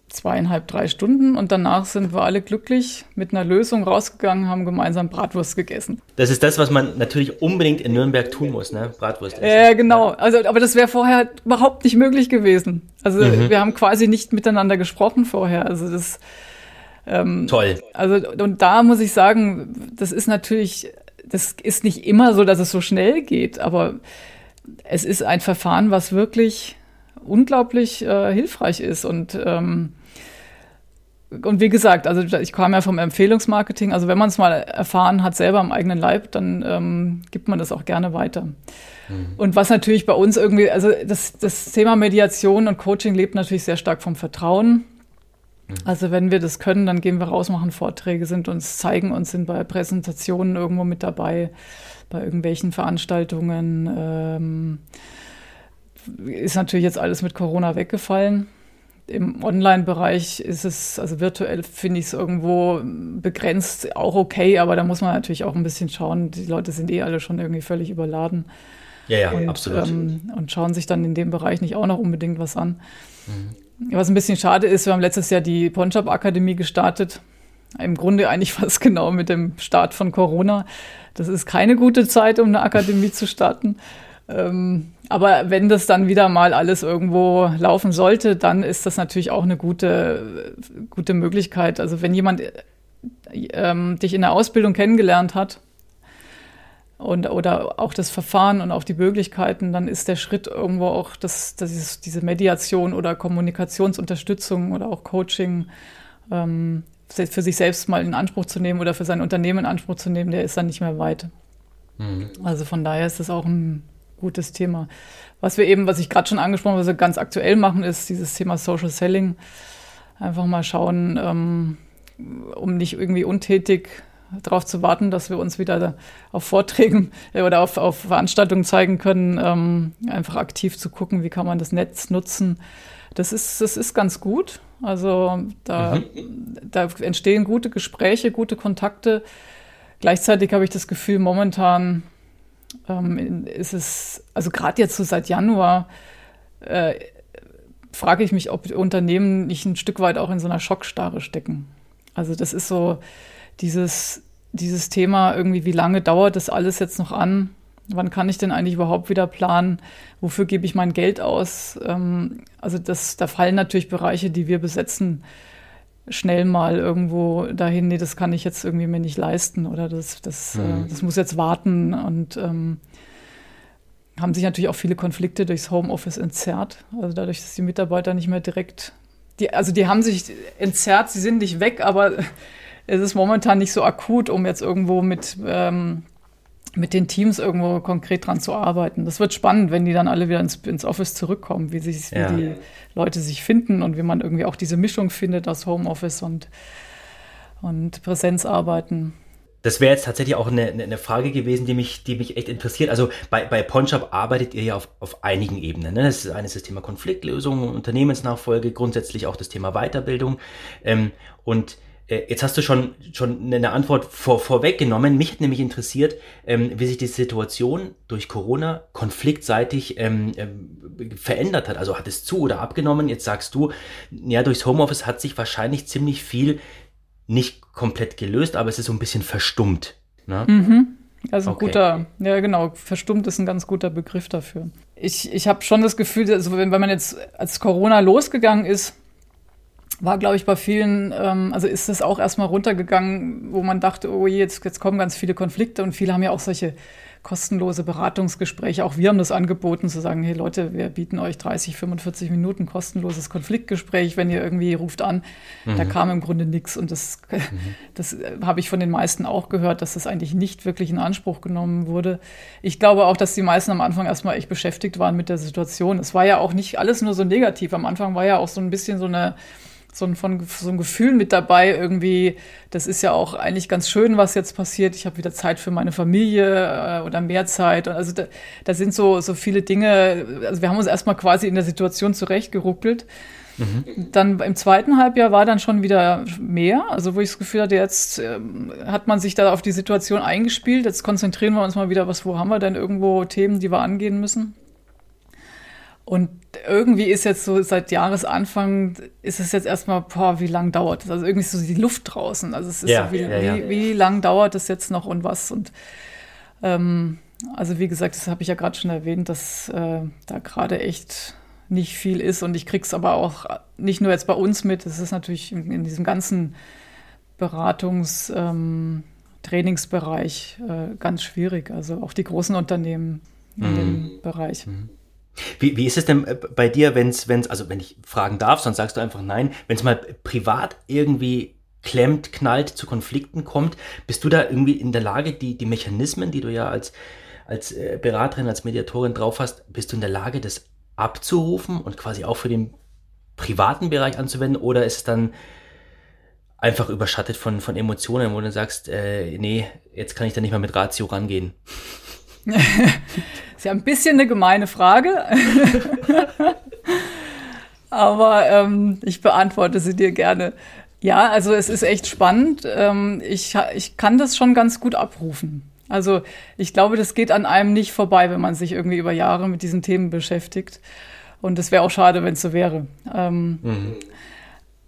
zweieinhalb, drei Stunden und danach sind wir alle glücklich mit einer Lösung rausgegangen, haben gemeinsam Bratwurst gegessen. Das ist das, was man natürlich unbedingt in Nürnberg tun muss, ne? Bratwurst essen. Ja, äh, genau. Also, aber das wäre vorher überhaupt nicht möglich gewesen. Also mhm. wir haben quasi nicht miteinander gesprochen vorher. Also das ähm, toll. Also und da muss ich sagen, das ist natürlich, das ist nicht immer so, dass es so schnell geht, aber es ist ein Verfahren, was wirklich unglaublich äh, hilfreich ist und ähm, und wie gesagt, also ich kam ja vom Empfehlungsmarketing. Also wenn man es mal erfahren hat, selber am eigenen Leib, dann ähm, gibt man das auch gerne weiter. Mhm. Und was natürlich bei uns irgendwie, also das, das Thema Mediation und Coaching lebt natürlich sehr stark vom Vertrauen. Mhm. Also wenn wir das können, dann gehen wir raus, machen Vorträge, sind uns, zeigen uns, sind bei Präsentationen irgendwo mit dabei, bei irgendwelchen Veranstaltungen. Ähm, ist natürlich jetzt alles mit Corona weggefallen. Im Online-Bereich ist es, also virtuell finde ich es irgendwo begrenzt auch okay, aber da muss man natürlich auch ein bisschen schauen. Die Leute sind eh alle schon irgendwie völlig überladen. Ja, ja, und, absolut. Ähm, und schauen sich dann in dem Bereich nicht auch noch unbedingt was an. Mhm. Was ein bisschen schade ist, wir haben letztes Jahr die Ponchab Akademie gestartet. Im Grunde eigentlich fast genau mit dem Start von Corona. Das ist keine gute Zeit, um eine Akademie zu starten. Ähm, aber wenn das dann wieder mal alles irgendwo laufen sollte, dann ist das natürlich auch eine gute, gute Möglichkeit. Also wenn jemand ähm, dich in der Ausbildung kennengelernt hat und oder auch das Verfahren und auch die Möglichkeiten, dann ist der Schritt irgendwo auch das, das ist diese Mediation oder Kommunikationsunterstützung oder auch Coaching ähm, für sich selbst mal in Anspruch zu nehmen oder für sein Unternehmen in Anspruch zu nehmen, der ist dann nicht mehr weit. Mhm. Also von daher ist das auch ein gutes Thema. Was wir eben, was ich gerade schon angesprochen habe, was wir ganz aktuell machen, ist dieses Thema Social Selling. Einfach mal schauen, ähm, um nicht irgendwie untätig darauf zu warten, dass wir uns wieder auf Vorträgen äh, oder auf, auf Veranstaltungen zeigen können, ähm, einfach aktiv zu gucken, wie kann man das Netz nutzen. Das ist, das ist ganz gut. Also da, mhm. da entstehen gute Gespräche, gute Kontakte. Gleichzeitig habe ich das Gefühl, momentan ähm, ist es, also gerade jetzt so seit Januar, äh, frage ich mich, ob Unternehmen nicht ein Stück weit auch in so einer Schockstarre stecken. Also das ist so dieses, dieses Thema irgendwie, wie lange dauert das alles jetzt noch an? Wann kann ich denn eigentlich überhaupt wieder planen? Wofür gebe ich mein Geld aus? Ähm, also das, da fallen natürlich Bereiche, die wir besetzen, schnell mal irgendwo dahin, nee, das kann ich jetzt irgendwie mir nicht leisten oder das, das, äh, mhm. äh, das muss jetzt warten und ähm, haben sich natürlich auch viele Konflikte durchs Homeoffice entzerrt. Also dadurch, dass die Mitarbeiter nicht mehr direkt, die, also die haben sich entzerrt, sie sind nicht weg, aber es ist momentan nicht so akut, um jetzt irgendwo mit ähm, mit den Teams irgendwo konkret dran zu arbeiten. Das wird spannend, wenn die dann alle wieder ins, ins Office zurückkommen, wie, sich, ja. wie die Leute sich finden und wie man irgendwie auch diese Mischung findet aus Homeoffice und, und Präsenzarbeiten. Das wäre jetzt tatsächlich auch eine, eine Frage gewesen, die mich, die mich echt interessiert. Also bei, bei Ponchab arbeitet ihr ja auf, auf einigen Ebenen. Ne? Das ist eines das Thema Konfliktlösung, Unternehmensnachfolge, grundsätzlich auch das Thema Weiterbildung. Ähm, und jetzt hast du schon, schon eine Antwort vor, vorweggenommen. Mich hat nämlich interessiert, ähm, wie sich die Situation durch Corona konfliktseitig ähm, äh, verändert hat. Also hat es zu oder abgenommen? Jetzt sagst du, ja, durchs Homeoffice hat sich wahrscheinlich ziemlich viel nicht komplett gelöst, aber es ist so ein bisschen verstummt. Ne? Mhm. Also okay. guter, ja genau, verstummt ist ein ganz guter Begriff dafür. Ich, ich habe schon das Gefühl, also wenn, wenn man jetzt als Corona losgegangen ist, war, glaube ich, bei vielen, ähm, also ist es auch erstmal runtergegangen, wo man dachte, oh je, jetzt, jetzt kommen ganz viele Konflikte und viele haben ja auch solche kostenlose Beratungsgespräche. Auch wir haben das angeboten, zu sagen, hey Leute, wir bieten euch 30, 45 Minuten kostenloses Konfliktgespräch, wenn ihr irgendwie ruft an. Mhm. Da kam im Grunde nichts und das, mhm. das habe ich von den meisten auch gehört, dass das eigentlich nicht wirklich in Anspruch genommen wurde. Ich glaube auch, dass die meisten am Anfang erstmal echt beschäftigt waren mit der Situation. Es war ja auch nicht alles nur so negativ. Am Anfang war ja auch so ein bisschen so eine so ein, von, so ein Gefühl mit dabei, irgendwie, das ist ja auch eigentlich ganz schön, was jetzt passiert. Ich habe wieder Zeit für meine Familie äh, oder mehr Zeit. Und also da, da sind so, so viele Dinge, also wir haben uns erstmal quasi in der Situation zurechtgeruckelt. Mhm. Dann im zweiten Halbjahr war dann schon wieder mehr, also wo ich das Gefühl hatte, jetzt ähm, hat man sich da auf die Situation eingespielt, jetzt konzentrieren wir uns mal wieder, was, wo haben wir denn irgendwo Themen, die wir angehen müssen. Und irgendwie ist jetzt so seit Jahresanfang, ist es jetzt erstmal, boah, wie lang dauert das? Also irgendwie ist so die Luft draußen. Also es ist ja, so, wie, ja, ja. wie, wie lang dauert das jetzt noch und was? Und ähm, also wie gesagt, das habe ich ja gerade schon erwähnt, dass äh, da gerade echt nicht viel ist. Und ich krieg's aber auch nicht nur jetzt bei uns mit, es ist natürlich in, in, diesem ganzen Beratungs- ähm, Trainingsbereich äh, ganz schwierig. Also auch die großen Unternehmen in mhm. dem Bereich. Mhm. Wie, wie ist es denn äh, bei dir, wenn es, also wenn ich fragen darf, sonst sagst du einfach nein, wenn es mal privat irgendwie klemmt, knallt, zu Konflikten kommt, bist du da irgendwie in der Lage, die, die Mechanismen, die du ja als, als äh, Beraterin, als Mediatorin drauf hast, bist du in der Lage, das abzurufen und quasi auch für den privaten Bereich anzuwenden oder ist es dann einfach überschattet von, von Emotionen, wo du sagst, äh, nee, jetzt kann ich da nicht mal mit Ratio rangehen? ist ja ein bisschen eine gemeine Frage. Aber ähm, ich beantworte sie dir gerne. Ja, also es ist echt spannend. Ähm, ich, ich kann das schon ganz gut abrufen. Also ich glaube, das geht an einem nicht vorbei, wenn man sich irgendwie über Jahre mit diesen Themen beschäftigt. Und es wäre auch schade, wenn es so wäre. Ähm, mhm.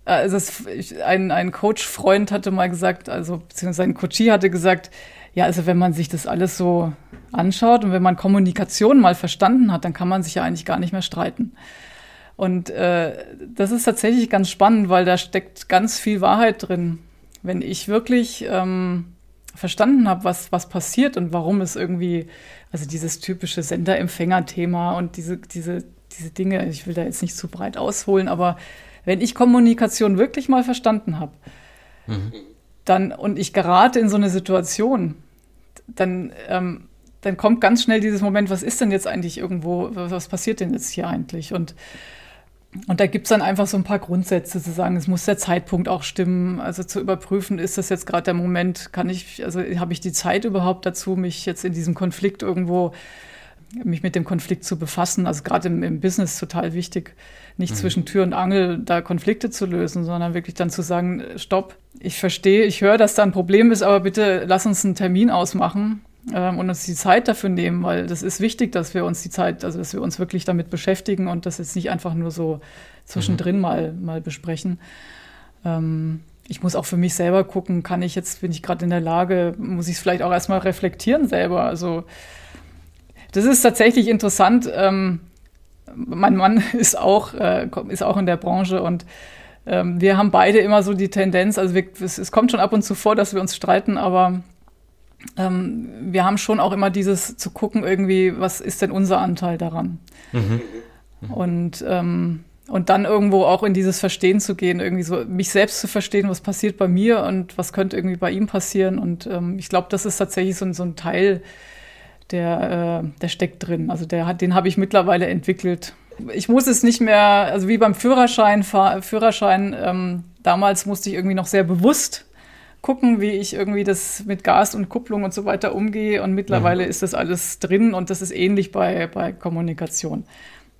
Also es, ich, ein, ein Coach-Freund hatte mal gesagt, also beziehungsweise ein Coachie hatte gesagt, ja, also wenn man sich das alles so anschaut und wenn man Kommunikation mal verstanden hat, dann kann man sich ja eigentlich gar nicht mehr streiten. Und äh, das ist tatsächlich ganz spannend, weil da steckt ganz viel Wahrheit drin. Wenn ich wirklich ähm, verstanden habe, was, was passiert und warum es irgendwie, also dieses typische Sender-Empfänger-Thema und diese, diese, diese Dinge, ich will da jetzt nicht zu breit ausholen, aber wenn ich Kommunikation wirklich mal verstanden habe, mhm. Dann und ich gerate in so eine Situation, dann, ähm, dann kommt ganz schnell dieses Moment, was ist denn jetzt eigentlich irgendwo, was passiert denn jetzt hier eigentlich? Und und da gibt es dann einfach so ein paar Grundsätze zu sagen, es muss der Zeitpunkt auch stimmen, also zu überprüfen, ist das jetzt gerade der Moment, kann ich, also habe ich die Zeit überhaupt dazu, mich jetzt in diesem Konflikt irgendwo, mich mit dem Konflikt zu befassen. Also gerade im, im Business total wichtig, nicht mhm. zwischen Tür und Angel da Konflikte zu lösen, sondern wirklich dann zu sagen, stopp, ich verstehe, ich höre, dass da ein Problem ist, aber bitte lass uns einen Termin ausmachen ähm, und uns die Zeit dafür nehmen, weil das ist wichtig, dass wir uns die Zeit, also dass wir uns wirklich damit beschäftigen und das jetzt nicht einfach nur so zwischendrin mhm. mal, mal besprechen. Ähm, ich muss auch für mich selber gucken, kann ich jetzt, bin ich gerade in der Lage, muss ich es vielleicht auch erstmal reflektieren selber. Also das ist tatsächlich interessant. Ähm, mein Mann ist auch, äh, ist auch in der Branche und ähm, wir haben beide immer so die Tendenz, also wir, es, es kommt schon ab und zu vor, dass wir uns streiten, aber ähm, wir haben schon auch immer dieses zu gucken, irgendwie, was ist denn unser Anteil daran? Mhm. Mhm. Und, ähm, und dann irgendwo auch in dieses Verstehen zu gehen, irgendwie so mich selbst zu verstehen, was passiert bei mir und was könnte irgendwie bei ihm passieren. Und ähm, ich glaube, das ist tatsächlich so, so ein Teil, der, äh, der steckt drin. Also der hat, den habe ich mittlerweile entwickelt. Ich muss es nicht mehr, also wie beim Führerschein, Führerschein, ähm, damals musste ich irgendwie noch sehr bewusst gucken, wie ich irgendwie das mit Gas und Kupplung und so weiter umgehe. Und mittlerweile mhm. ist das alles drin und das ist ähnlich bei, bei Kommunikation.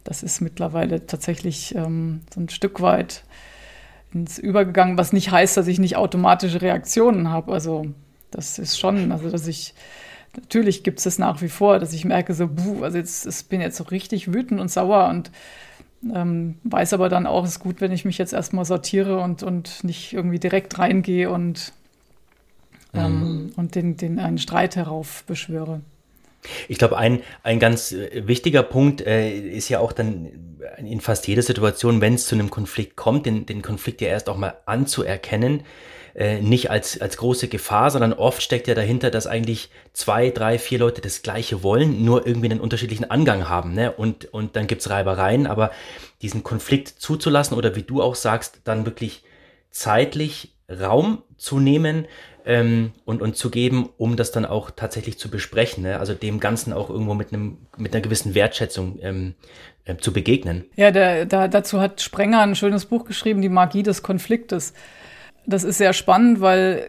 Das ist mittlerweile tatsächlich ähm, so ein Stück weit ins Übergegangen, was nicht heißt, dass ich nicht automatische Reaktionen habe. Also das ist schon, also dass ich natürlich gibt es das nach wie vor, dass ich merke so, buh, also jetzt ich bin jetzt so richtig wütend und sauer und ähm, weiß aber dann auch, es ist gut, wenn ich mich jetzt erstmal sortiere und, und nicht irgendwie direkt reingehe und ähm, mhm. und den, den einen Streit heraufbeschwöre. Ich glaube, ein, ein ganz äh, wichtiger Punkt äh, ist ja auch dann in fast jeder Situation, wenn es zu einem Konflikt kommt, den, den Konflikt ja erst auch mal anzuerkennen, äh, nicht als, als große Gefahr, sondern oft steckt ja dahinter, dass eigentlich zwei, drei, vier Leute das Gleiche wollen, nur irgendwie einen unterschiedlichen Angang haben. Ne? Und, und dann gibt's Reibereien, aber diesen Konflikt zuzulassen oder wie du auch sagst, dann wirklich zeitlich Raum zu nehmen, ähm, und, und zu geben, um das dann auch tatsächlich zu besprechen. Ne? Also dem Ganzen auch irgendwo mit einem mit einer gewissen Wertschätzung ähm, äh, zu begegnen. Ja, der, da, dazu hat Sprenger ein schönes Buch geschrieben, Die Magie des Konfliktes. Das ist sehr spannend, weil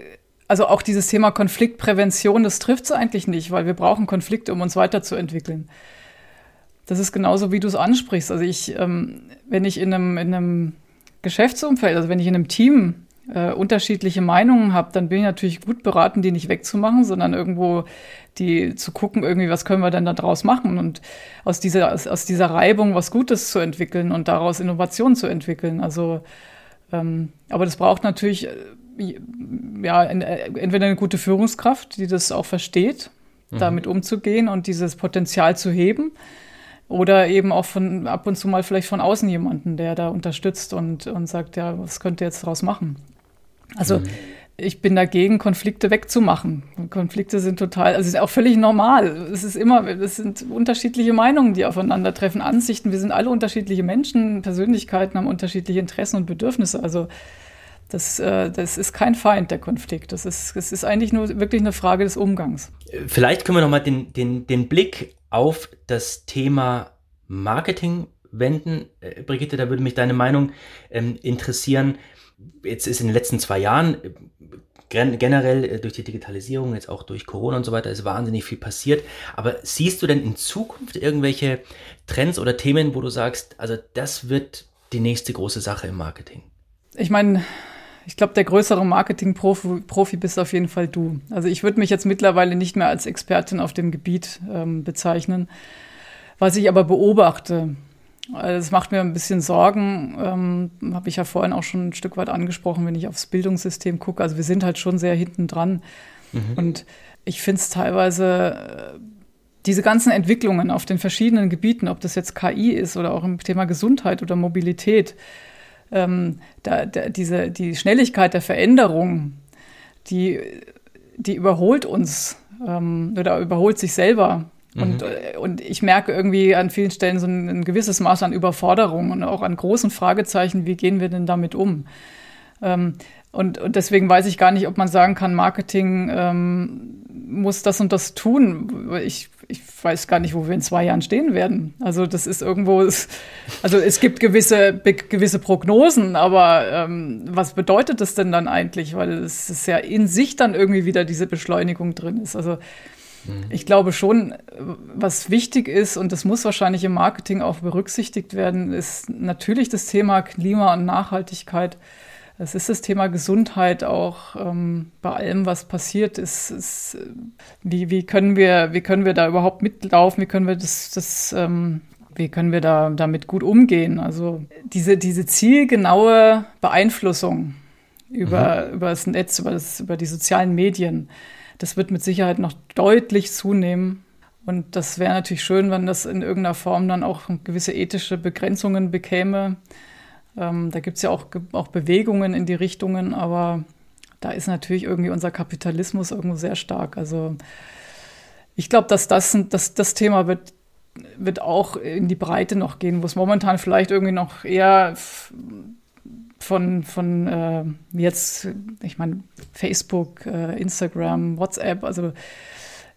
also auch dieses Thema Konfliktprävention, das trifft es eigentlich nicht, weil wir brauchen Konflikte, um uns weiterzuentwickeln. Das ist genauso, wie du es ansprichst. Also ich, ähm, wenn ich in einem, in einem Geschäftsumfeld, also wenn ich in einem Team äh, unterschiedliche Meinungen habe, dann bin ich natürlich gut beraten, die nicht wegzumachen, sondern irgendwo die zu gucken, irgendwie, was können wir denn da draus machen und aus dieser, aus, aus dieser Reibung was Gutes zu entwickeln und daraus Innovationen zu entwickeln. Also, aber das braucht natürlich äh, ja, äh, entweder eine gute Führungskraft, die das auch versteht, mhm. damit umzugehen und dieses Potenzial zu heben. Oder eben auch von ab und zu mal vielleicht von außen jemanden, der da unterstützt und, und sagt, ja, was könnt ihr jetzt daraus machen? Also mhm. Ich bin dagegen, Konflikte wegzumachen. Konflikte sind total, also ist auch völlig normal. Es ist immer, es sind unterschiedliche Meinungen, die aufeinandertreffen, Ansichten. Wir sind alle unterschiedliche Menschen, Persönlichkeiten haben unterschiedliche Interessen und Bedürfnisse. Also das, äh, das ist kein Feind, der Konflikt. Das ist, das ist eigentlich nur wirklich eine Frage des Umgangs. Vielleicht können wir nochmal den, den, den Blick auf das Thema Marketing wenden. Äh, Brigitte, da würde mich deine Meinung ähm, interessieren. Jetzt ist in den letzten zwei Jahren äh, generell äh, durch die Digitalisierung, jetzt auch durch Corona und so weiter, ist wahnsinnig viel passiert. Aber siehst du denn in Zukunft irgendwelche Trends oder Themen, wo du sagst, also das wird die nächste große Sache im Marketing? Ich meine, ich glaube, der größere Marketing-Profi Profi bist auf jeden Fall du. Also ich würde mich jetzt mittlerweile nicht mehr als Expertin auf dem Gebiet ähm, bezeichnen. Was ich aber beobachte, also es macht mir ein bisschen Sorgen, ähm, habe ich ja vorhin auch schon ein Stück weit angesprochen, wenn ich aufs Bildungssystem gucke. Also wir sind halt schon sehr hinten dran. Mhm. Und ich finde es teilweise, äh, diese ganzen Entwicklungen auf den verschiedenen Gebieten, ob das jetzt KI ist oder auch im Thema Gesundheit oder Mobilität, ähm, da, da, diese, die Schnelligkeit der Veränderung, die, die überholt uns ähm, oder überholt sich selber. Mhm. Und, äh, und ich merke irgendwie an vielen Stellen so ein, ein, gewisses Maß an Überforderung und auch an großen Fragezeichen, wie gehen wir denn damit um? Ähm, und, und deswegen weiß ich gar nicht, ob man sagen kann, Marketing ähm, muss das und das tun. Ich, ich weiß gar nicht, wo wir in zwei Jahren stehen werden. Also das ist irgendwo, also es gibt gewisse, gewisse Prognosen, aber ähm, was bedeutet das denn dann eigentlich? Weil es ist ja in sich dann irgendwie wieder diese Beschleunigung drin ist. Also mhm. ich glaube schon, was wichtig ist, und das muss wahrscheinlich im Marketing auch berücksichtigt werden, ist natürlich das Thema Klima und Nachhaltigkeit. Es ist das Thema Gesundheit auch ähm, bei allem, was passiert ist. ist wie, wie, können wir, wie können wir da überhaupt mitlaufen? Wie können wir das, das ähm, wie können wir da damit gut umgehen? Also diese, diese zielgenaue Beeinflussung über, mhm. über das Netz, über, das, über die sozialen Medien, das wird mit Sicherheit noch deutlich zunehmen. Und das wäre natürlich schön, wenn das in irgendeiner Form dann auch gewisse ethische Begrenzungen bekäme. Ähm, da gibt es ja auch, auch Bewegungen in die Richtungen, aber da ist natürlich irgendwie unser Kapitalismus irgendwo sehr stark. Also ich glaube, dass das, dass das Thema wird, wird auch in die Breite noch gehen, wo es momentan vielleicht irgendwie noch eher von, von äh, jetzt, ich meine, Facebook, äh, Instagram, WhatsApp, also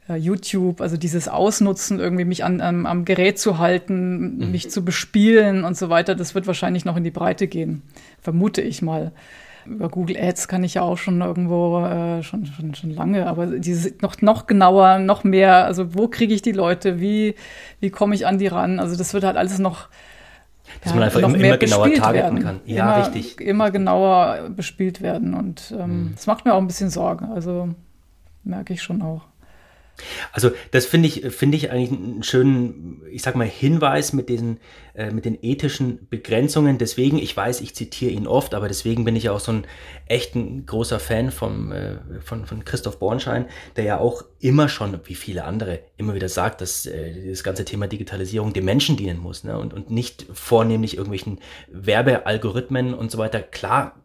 äh, YouTube, also dieses Ausnutzen, irgendwie mich an, am, am Gerät zu halten, mhm. mich zu bespielen und so weiter, das wird wahrscheinlich noch in die Breite gehen, vermute ich mal. Über Google Ads kann ich ja auch schon irgendwo äh, schon, schon, schon lange, aber dieses noch, noch genauer, noch mehr, also wo kriege ich die Leute, wie, wie komme ich an die ran? Also das wird halt alles noch, dass ja, man einfach immer, immer genauer targeten werden. kann. Ja, immer, richtig. Immer genauer bespielt werden. Und ähm, mhm. das macht mir auch ein bisschen Sorge. Also merke ich schon auch. Also das finde ich, finde ich eigentlich einen schönen, ich sag mal, Hinweis mit diesen, äh, mit den ethischen Begrenzungen. Deswegen, ich weiß, ich zitiere ihn oft, aber deswegen bin ich ja auch so ein echten großer Fan vom, äh, von, von Christoph Bornschein, der ja auch immer schon, wie viele andere, immer wieder sagt, dass äh, das ganze Thema Digitalisierung dem Menschen dienen muss ne? und, und nicht vornehmlich irgendwelchen Werbealgorithmen und so weiter. Klar,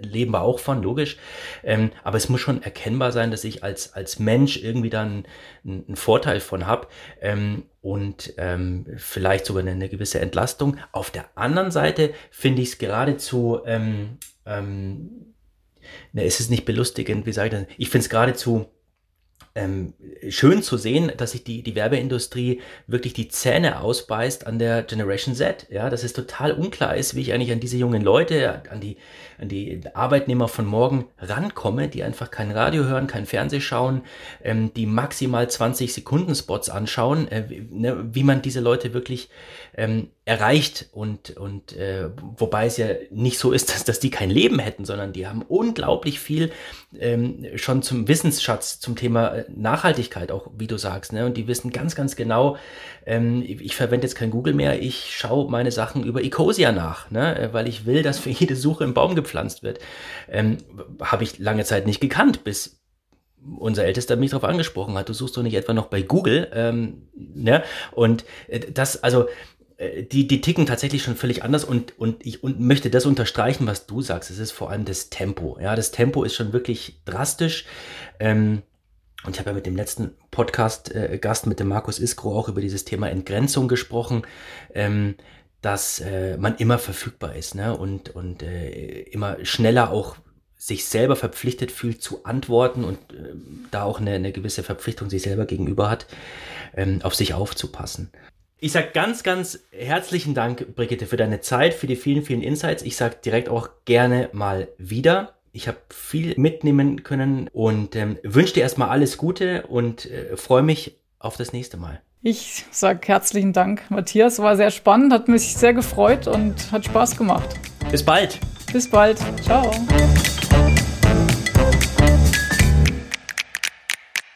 leben wir auch von, logisch. Ähm, aber es muss schon erkennbar sein, dass ich als, als Mensch irgendwie dann einen, einen Vorteil von habe ähm, und ähm, vielleicht sogar eine, eine, gewisse Entlastung. Auf der anderen Seite finde ich es geradezu, ne, es ist nicht belustigend, wie sage ich das? Ich finde es geradezu ähm, schön zu sehen, dass sich die, die Werbeindustrie wirklich die Zähne ausbeißt an der Generation Z. Ja, dass es total unklar ist, wie ich eigentlich an diese jungen Leute, an die, an die Arbeitnehmer von morgen rankomme, die einfach kein Radio hören, kein Fernseh schauen, ähm, die maximal 20 Sekunden Spots anschauen, äh, wie, ne, wie man diese Leute wirklich ähm, erreicht und, und äh, wobei es ja nicht so ist, dass, dass die kein Leben hätten, sondern die haben unglaublich viel ähm, schon zum Wissensschatz zum Thema äh, Nachhaltigkeit, auch wie du sagst, ne? Und die wissen ganz, ganz genau, ähm, ich verwende jetzt kein Google mehr, ich schaue meine Sachen über Ecosia nach, ne? Äh, weil ich will, dass für jede Suche ein Baum gepflanzt wird. Ähm, Habe ich lange Zeit nicht gekannt, bis unser Ältester mich darauf angesprochen hat, du suchst doch nicht etwa noch bei Google, ähm, ne? Und äh, das, also die, die ticken tatsächlich schon völlig anders und, und ich und möchte das unterstreichen, was du sagst. Es ist vor allem das Tempo. Ja, das Tempo ist schon wirklich drastisch. Ähm, und ich habe ja mit dem letzten Podcast-Gast, äh, mit dem Markus Iskro, auch über dieses Thema Entgrenzung gesprochen, ähm, dass äh, man immer verfügbar ist ne? und, und äh, immer schneller auch sich selber verpflichtet fühlt zu antworten und äh, da auch eine, eine gewisse Verpflichtung sich selber gegenüber hat, ähm, auf sich aufzupassen Ich sage ganz, ganz herzlichen Dank, Brigitte, für deine Zeit, für die vielen, vielen Insights. Ich sage direkt auch gerne mal wieder. Ich habe viel mitnehmen können und ähm, wünsche dir erstmal alles Gute und äh, freue mich auf das nächste Mal. Ich sage herzlichen Dank, Matthias. War sehr spannend, hat mich sehr gefreut und hat Spaß gemacht. Bis bald. Bis bald. Ciao.